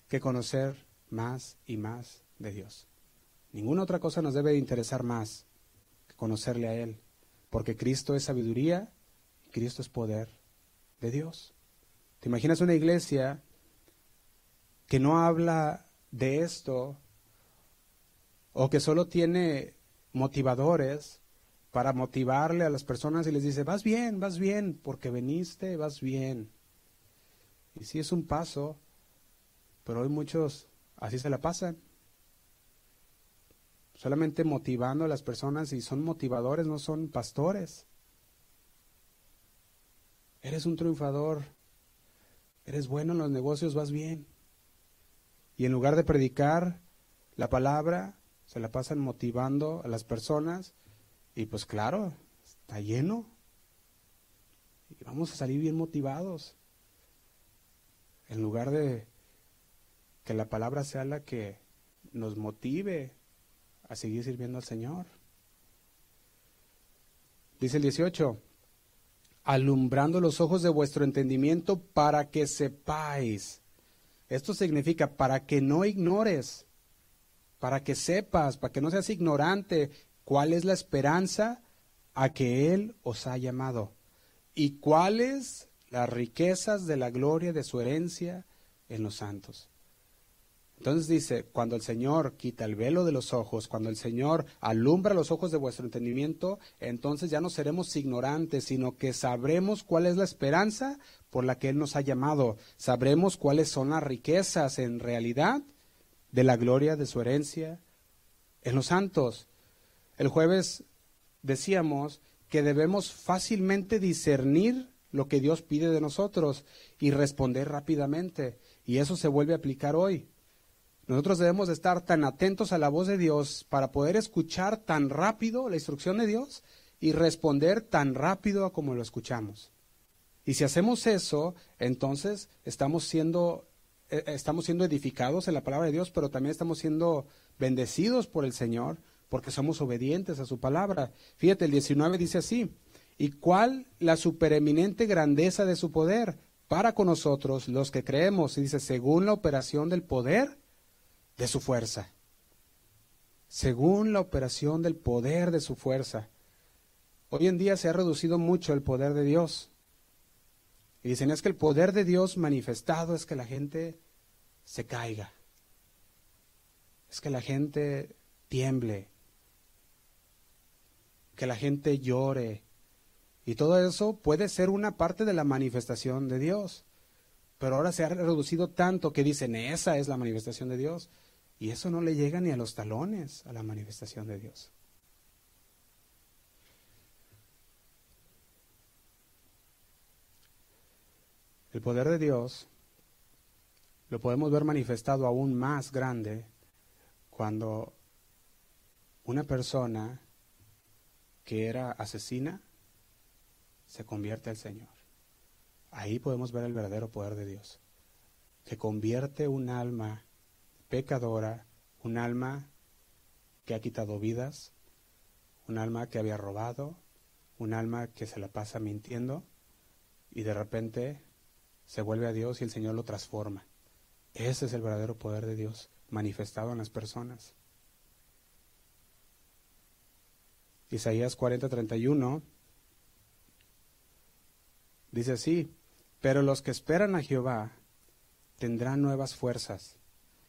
que conocer más y más de Dios. Ninguna otra cosa nos debe de interesar más que conocerle a Él, porque Cristo es sabiduría y Cristo es poder de Dios. ¿Te imaginas una iglesia que no habla de esto o que solo tiene motivadores para motivarle a las personas y les dice, vas bien, vas bien, porque veniste, vas bien. Y sí es un paso, pero hoy muchos así se la pasan. Solamente motivando a las personas y son motivadores, no son pastores. Eres un triunfador, eres bueno en los negocios, vas bien. Y en lugar de predicar la palabra, se la pasan motivando a las personas y pues claro, está lleno. Y vamos a salir bien motivados. En lugar de que la palabra sea la que nos motive a seguir sirviendo al Señor. Dice el 18, alumbrando los ojos de vuestro entendimiento para que sepáis. Esto significa para que no ignores para que sepas, para que no seas ignorante cuál es la esperanza a que Él os ha llamado y cuáles las riquezas de la gloria de su herencia en los santos. Entonces dice, cuando el Señor quita el velo de los ojos, cuando el Señor alumbra los ojos de vuestro entendimiento, entonces ya no seremos ignorantes, sino que sabremos cuál es la esperanza por la que Él nos ha llamado, sabremos cuáles son las riquezas en realidad de la gloria de su herencia en los santos. El jueves decíamos que debemos fácilmente discernir lo que Dios pide de nosotros y responder rápidamente. Y eso se vuelve a aplicar hoy. Nosotros debemos estar tan atentos a la voz de Dios para poder escuchar tan rápido la instrucción de Dios y responder tan rápido como lo escuchamos. Y si hacemos eso, entonces estamos siendo eh, estamos siendo edificados en la palabra de Dios, pero también estamos siendo bendecidos por el Señor porque somos obedientes a su palabra. Fíjate, el 19 dice así, ¿y cuál la supereminente grandeza de su poder para con nosotros los que creemos? Y dice, según la operación del poder de su fuerza. Según la operación del poder de su fuerza. Hoy en día se ha reducido mucho el poder de Dios. Y dicen, es que el poder de Dios manifestado es que la gente se caiga. Es que la gente tiemble. Que la gente llore. Y todo eso puede ser una parte de la manifestación de Dios. Pero ahora se ha reducido tanto que dicen, esa es la manifestación de Dios. Y eso no le llega ni a los talones a la manifestación de Dios. El poder de Dios lo podemos ver manifestado aún más grande cuando una persona que era asesina se convierte al Señor. Ahí podemos ver el verdadero poder de Dios, que convierte un alma pecadora, un alma que ha quitado vidas, un alma que había robado, un alma que se la pasa mintiendo y de repente se vuelve a Dios y el Señor lo transforma. Ese es el verdadero poder de Dios manifestado en las personas. Isaías 40:31 dice así, pero los que esperan a Jehová tendrán nuevas fuerzas,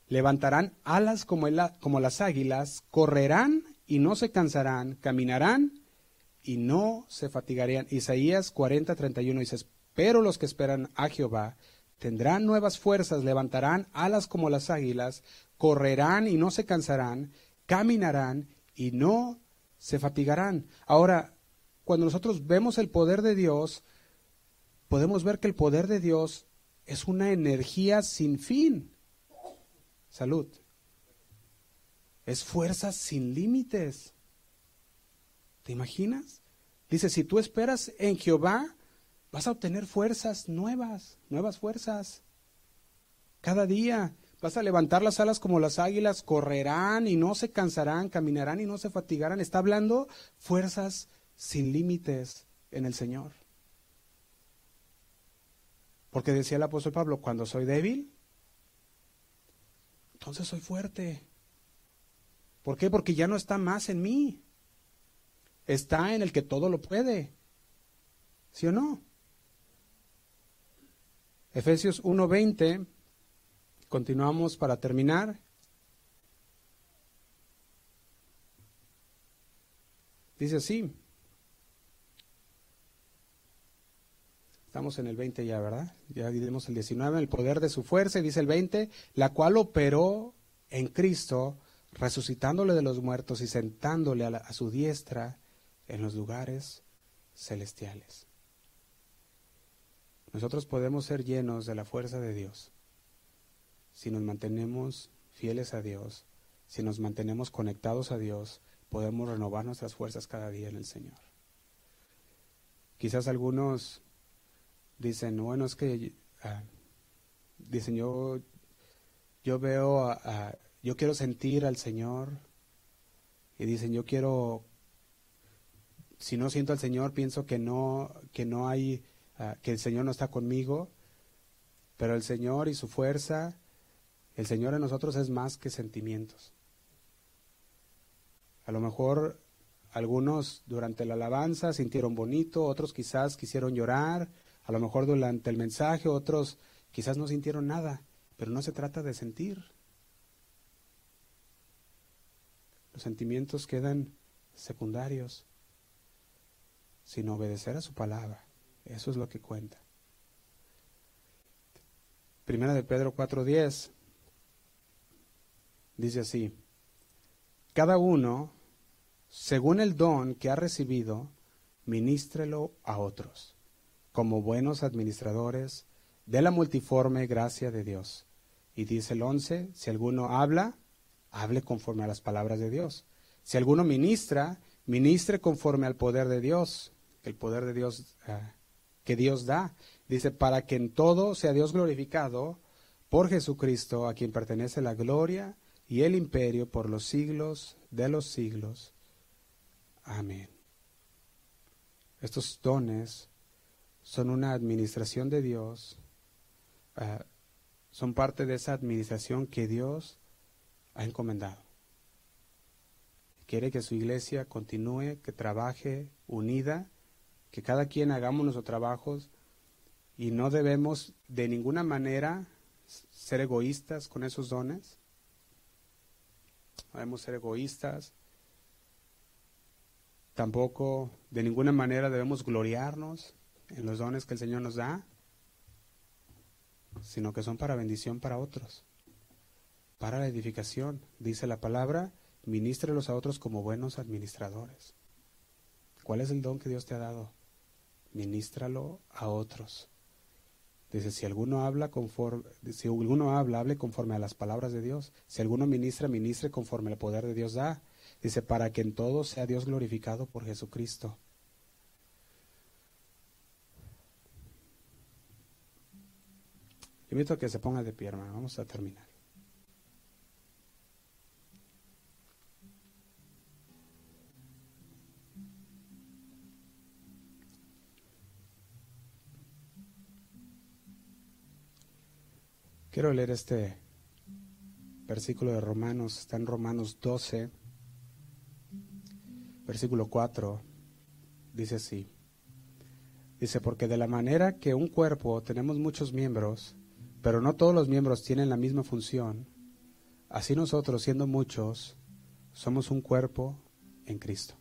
levantarán alas como, como las águilas, correrán y no se cansarán, caminarán y no se fatigarán. Isaías 40:31 dice, pero los que esperan a Jehová tendrán nuevas fuerzas, levantarán alas como las águilas, correrán y no se cansarán, caminarán y no se fatigarán. Ahora, cuando nosotros vemos el poder de Dios, podemos ver que el poder de Dios es una energía sin fin. Salud. Es fuerza sin límites. ¿Te imaginas? Dice, si tú esperas en Jehová, vas a obtener fuerzas nuevas, nuevas fuerzas. Cada día vas a levantar las alas como las águilas, correrán y no se cansarán, caminarán y no se fatigarán. Está hablando fuerzas sin límites en el Señor. Porque decía el apóstol Pablo, cuando soy débil, entonces soy fuerte. ¿Por qué? Porque ya no está más en mí. Está en el que todo lo puede. ¿Sí o no? Efesios 1:20, continuamos para terminar. Dice así. Estamos en el 20 ya, ¿verdad? Ya diremos el 19, el poder de su fuerza, y dice el 20, la cual operó en Cristo, resucitándole de los muertos y sentándole a, a su diestra en los lugares celestiales. Nosotros podemos ser llenos de la fuerza de Dios si nos mantenemos fieles a Dios, si nos mantenemos conectados a Dios, podemos renovar nuestras fuerzas cada día en el Señor. Quizás algunos dicen, bueno, es que, uh, dicen, yo, yo veo, yo quiero sentir al Señor, y dicen, yo quiero, si no siento al Señor, pienso que no, que no hay, uh, que el Señor no está conmigo, pero el Señor y su fuerza, el Señor en nosotros es más que sentimientos. A lo mejor algunos durante la alabanza sintieron bonito, otros quizás quisieron llorar, a lo mejor durante el mensaje otros quizás no sintieron nada, pero no se trata de sentir. Los sentimientos quedan secundarios, sino obedecer a su palabra. Eso es lo que cuenta. Primera de Pedro 4:10 dice así, cada uno, según el don que ha recibido, ministrelo a otros como buenos administradores de la multiforme gracia de Dios. Y dice el 11, si alguno habla, hable conforme a las palabras de Dios. Si alguno ministra, ministre conforme al poder de Dios, el poder de Dios ah, que Dios da. Dice, para que en todo sea Dios glorificado por Jesucristo, a quien pertenece la gloria y el imperio por los siglos de los siglos. Amén. Estos dones son una administración de Dios, ah, son parte de esa administración que Dios ha encomendado. Quiere que su iglesia continúe, que trabaje unida, que cada quien hagamos nuestros trabajos y no debemos de ninguna manera ser egoístas con esos dones. No debemos ser egoístas. Tampoco de ninguna manera debemos gloriarnos en los dones que el Señor nos da, sino que son para bendición para otros, para la edificación. Dice la palabra, ministrelos a otros como buenos administradores. ¿Cuál es el don que Dios te ha dado? Ministralo a otros. Dice, si alguno habla conforme, si alguno habla, hable conforme a las palabras de Dios. Si alguno ministra, ministre conforme al poder de Dios da. Dice, para que en todo sea Dios glorificado por Jesucristo. Invito a que se ponga de pie, hermano. Vamos a terminar. Quiero leer este versículo de Romanos, está en Romanos 12, versículo 4, dice así. Dice, porque de la manera que un cuerpo tenemos muchos miembros, pero no todos los miembros tienen la misma función. Así nosotros, siendo muchos, somos un cuerpo en Cristo.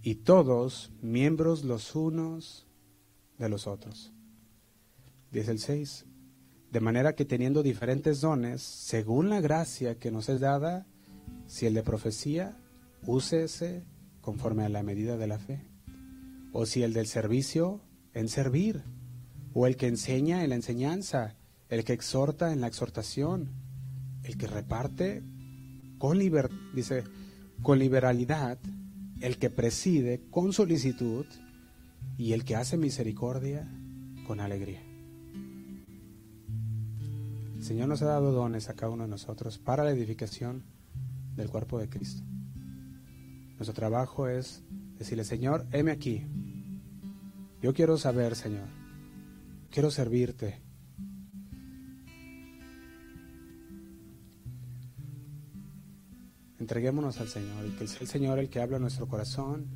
Y todos miembros los unos de los otros. dice el 6. De manera que teniendo diferentes dones, según la gracia que nos es dada, si el de profecía, úsese conforme a la medida de la fe. O si el del servicio, en servir. O el que enseña en la enseñanza. El que exhorta en la exhortación. El que reparte con, liber, dice, con liberalidad. El que preside con solicitud. Y el que hace misericordia con alegría. El Señor nos ha dado dones a cada uno de nosotros para la edificación del cuerpo de Cristo. Nuestro trabajo es decirle, Señor, heme aquí. Yo quiero saber, Señor. Quiero servirte. Entreguémonos al Señor y que sea el Señor el que habla nuestro corazón.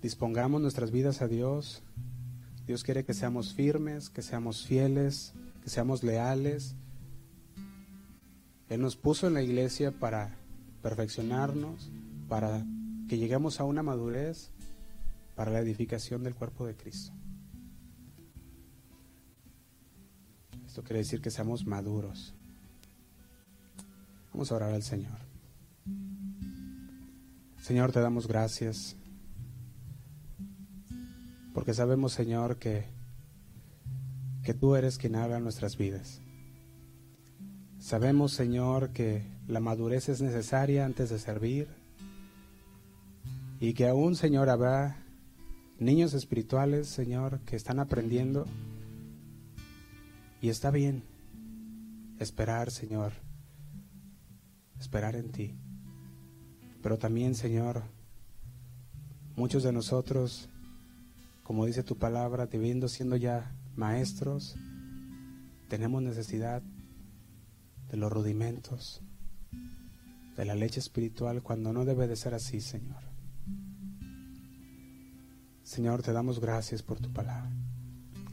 Dispongamos nuestras vidas a Dios. Dios quiere que seamos firmes, que seamos fieles, que seamos leales. Él nos puso en la iglesia para perfeccionarnos, para que lleguemos a una madurez para la edificación del cuerpo de Cristo. Esto quiere decir que seamos maduros. Vamos a orar al Señor. Señor, te damos gracias porque sabemos, Señor, que que tú eres quien habla nuestras vidas. Sabemos, Señor, que la madurez es necesaria antes de servir y que aún, Señor, habrá niños espirituales, Señor, que están aprendiendo y está bien esperar, Señor, esperar en ti. Pero también, Señor, muchos de nosotros, como dice tu palabra, debiendo siendo ya maestros, tenemos necesidad de los rudimentos, de la leche espiritual, cuando no debe de ser así, Señor. Señor, te damos gracias por tu palabra.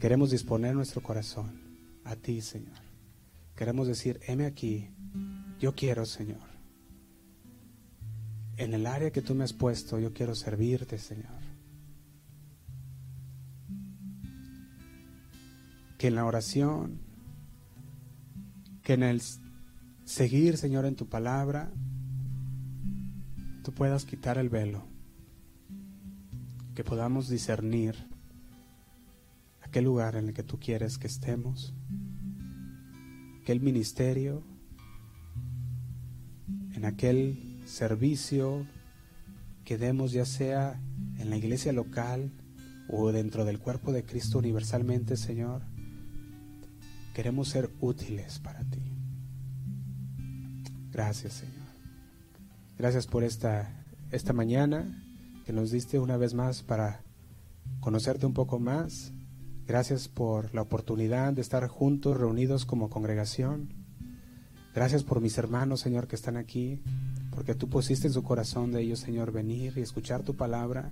Queremos disponer nuestro corazón a ti, Señor. Queremos decir, heme aquí, yo quiero, Señor. En el área que tú me has puesto, yo quiero servirte, Señor. que en la oración, que en el seguir, Señor, en tu palabra, tú puedas quitar el velo, que podamos discernir aquel lugar en el que tú quieres que estemos, aquel ministerio, en aquel servicio que demos ya sea en la iglesia local o dentro del cuerpo de Cristo universalmente, Señor Queremos ser útiles para ti. Gracias, Señor. Gracias por esta, esta mañana que nos diste una vez más para conocerte un poco más. Gracias por la oportunidad de estar juntos, reunidos como congregación. Gracias por mis hermanos, Señor, que están aquí, porque tú pusiste en su corazón de ellos, Señor, venir y escuchar tu palabra.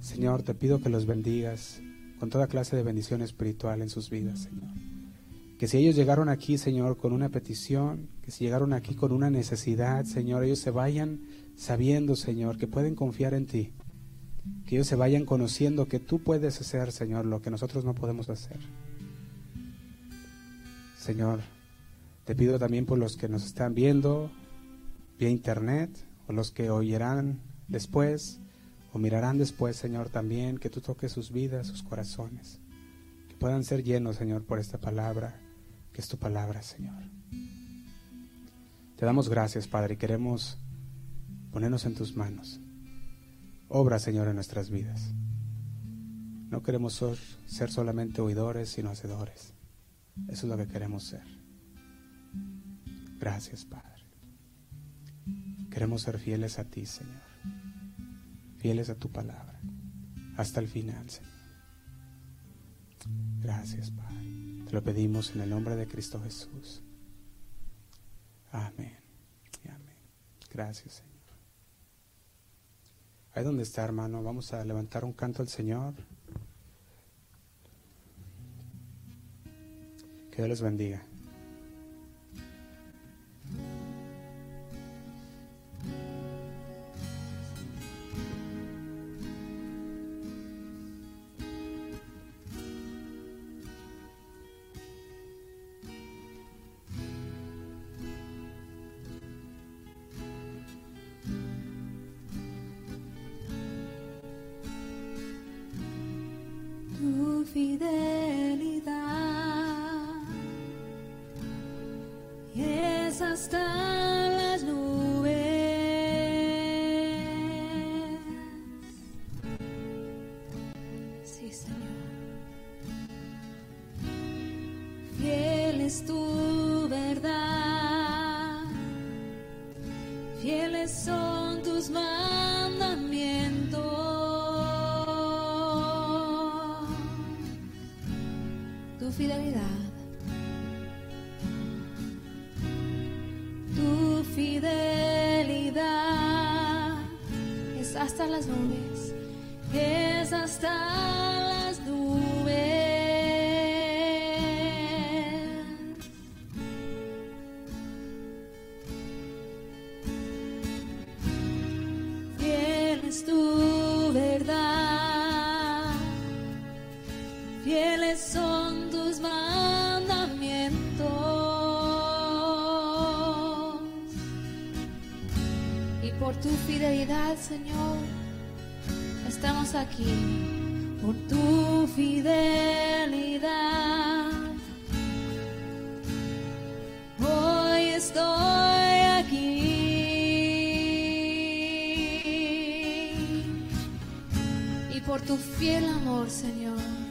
Señor, te pido que los bendigas con toda clase de bendición espiritual en sus vidas, Señor. Que si ellos llegaron aquí, Señor, con una petición, que si llegaron aquí con una necesidad, Señor, ellos se vayan sabiendo, Señor, que pueden confiar en ti. Que ellos se vayan conociendo que tú puedes hacer, Señor, lo que nosotros no podemos hacer. Señor, te pido también por los que nos están viendo vía internet o los que oirán después o mirarán después, Señor, también que tú toques sus vidas, sus corazones, que puedan ser llenos, Señor, por esta palabra que es tu palabra, Señor. Te damos gracias, Padre, y queremos ponernos en tus manos. Obra, Señor, en nuestras vidas. No queremos ser solamente oidores, sino hacedores. Eso es lo que queremos ser. Gracias, Padre. Queremos ser fieles a ti, Señor. Fieles a tu palabra. Hasta el final, Señor. Gracias, Padre lo pedimos en el nombre de Cristo Jesús. Amén. amén. Gracias, Señor. Ahí donde está, hermano, vamos a levantar un canto al Señor. Que Dios les bendiga. tu fidelidad, Señor, estamos aquí. Por tu fidelidad, hoy estoy aquí. Y por tu fiel amor, Señor.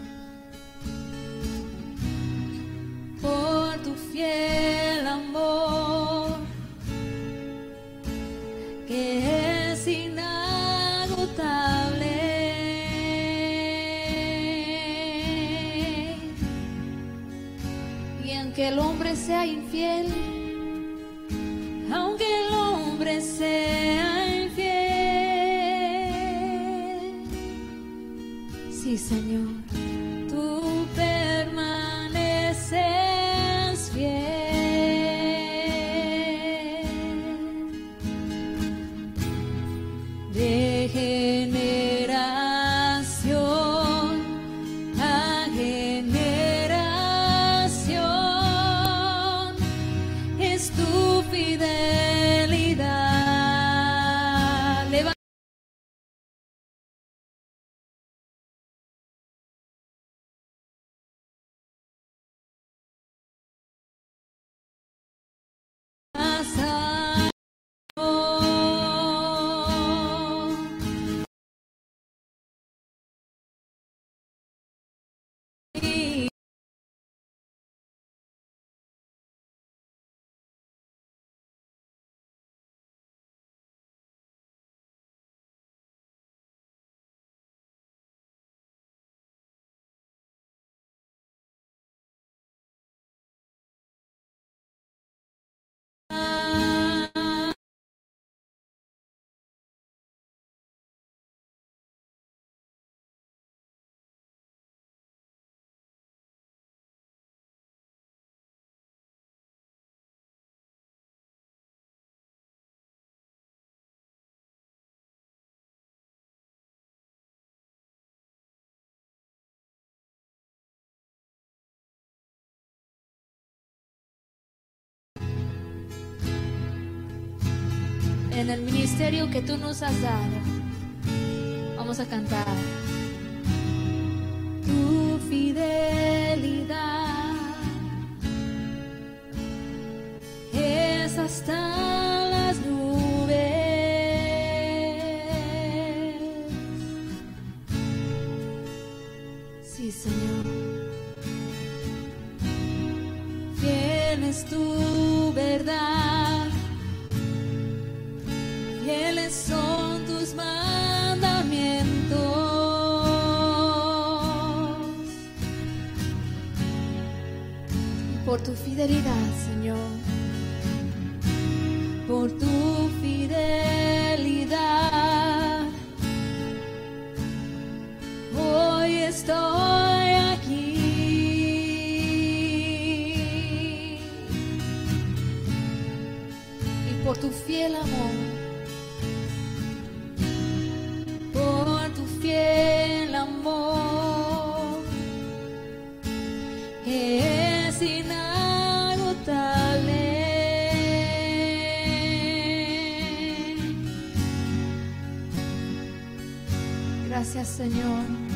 en el ministerio que tú nos has dado. Vamos a cantar. Tu fidelidad es hasta las nubes. por tu fidelidad, Señor. Gracias, Señor.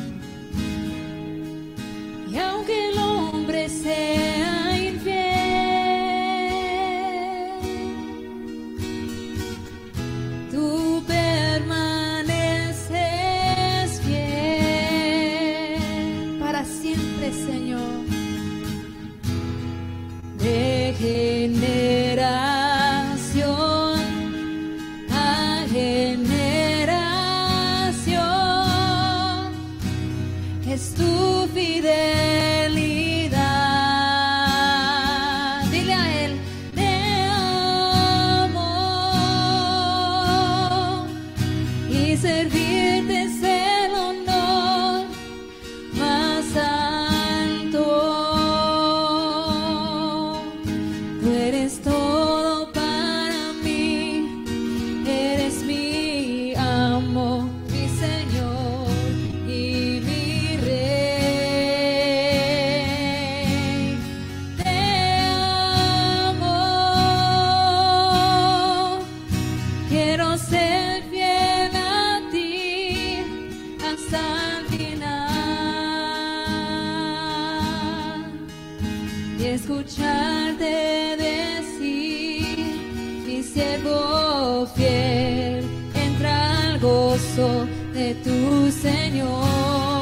fiel, entra al gozo de tu Señor.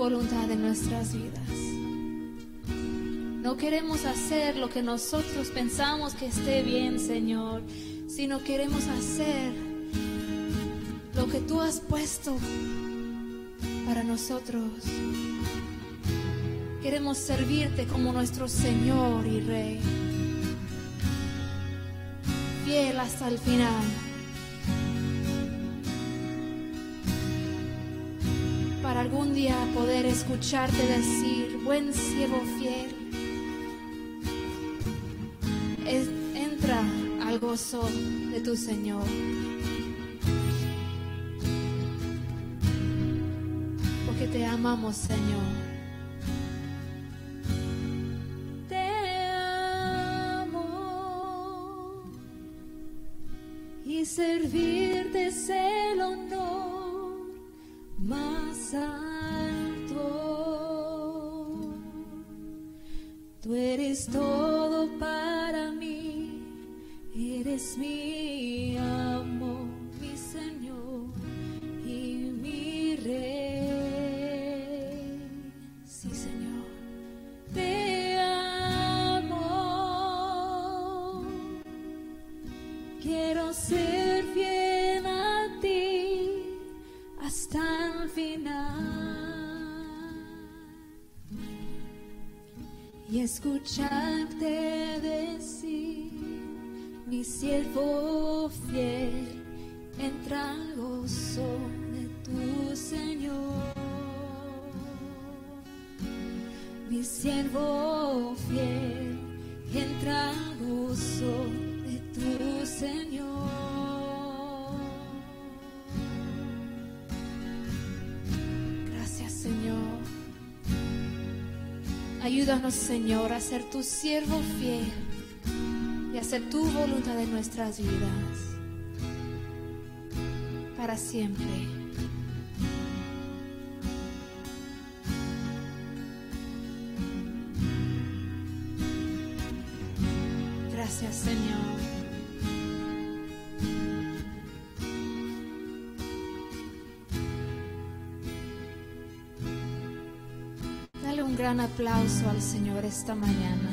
Voluntad en nuestras vidas. No queremos hacer lo que nosotros pensamos que esté bien, Señor, sino queremos hacer lo que tú has puesto para nosotros. Queremos servirte como nuestro Señor y Rey, fiel hasta el final. Algún día poder escucharte decir, buen siervo fiel, entra al gozo de tu Señor. porque te amamos, Señor. Servirte es el honor más alto. Tú eres todo para mí, eres mi Ayúdanos, Señor, a ser tu siervo fiel y hacer tu voluntad en nuestras vidas para siempre. Aplauso al Señor esta mañana.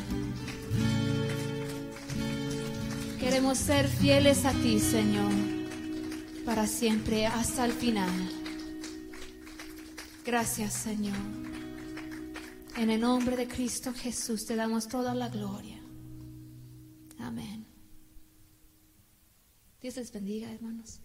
Queremos ser fieles a ti, Señor, para siempre, hasta el final. Gracias, Señor. En el nombre de Cristo Jesús te damos toda la gloria. Amén. Dios les bendiga, hermanos.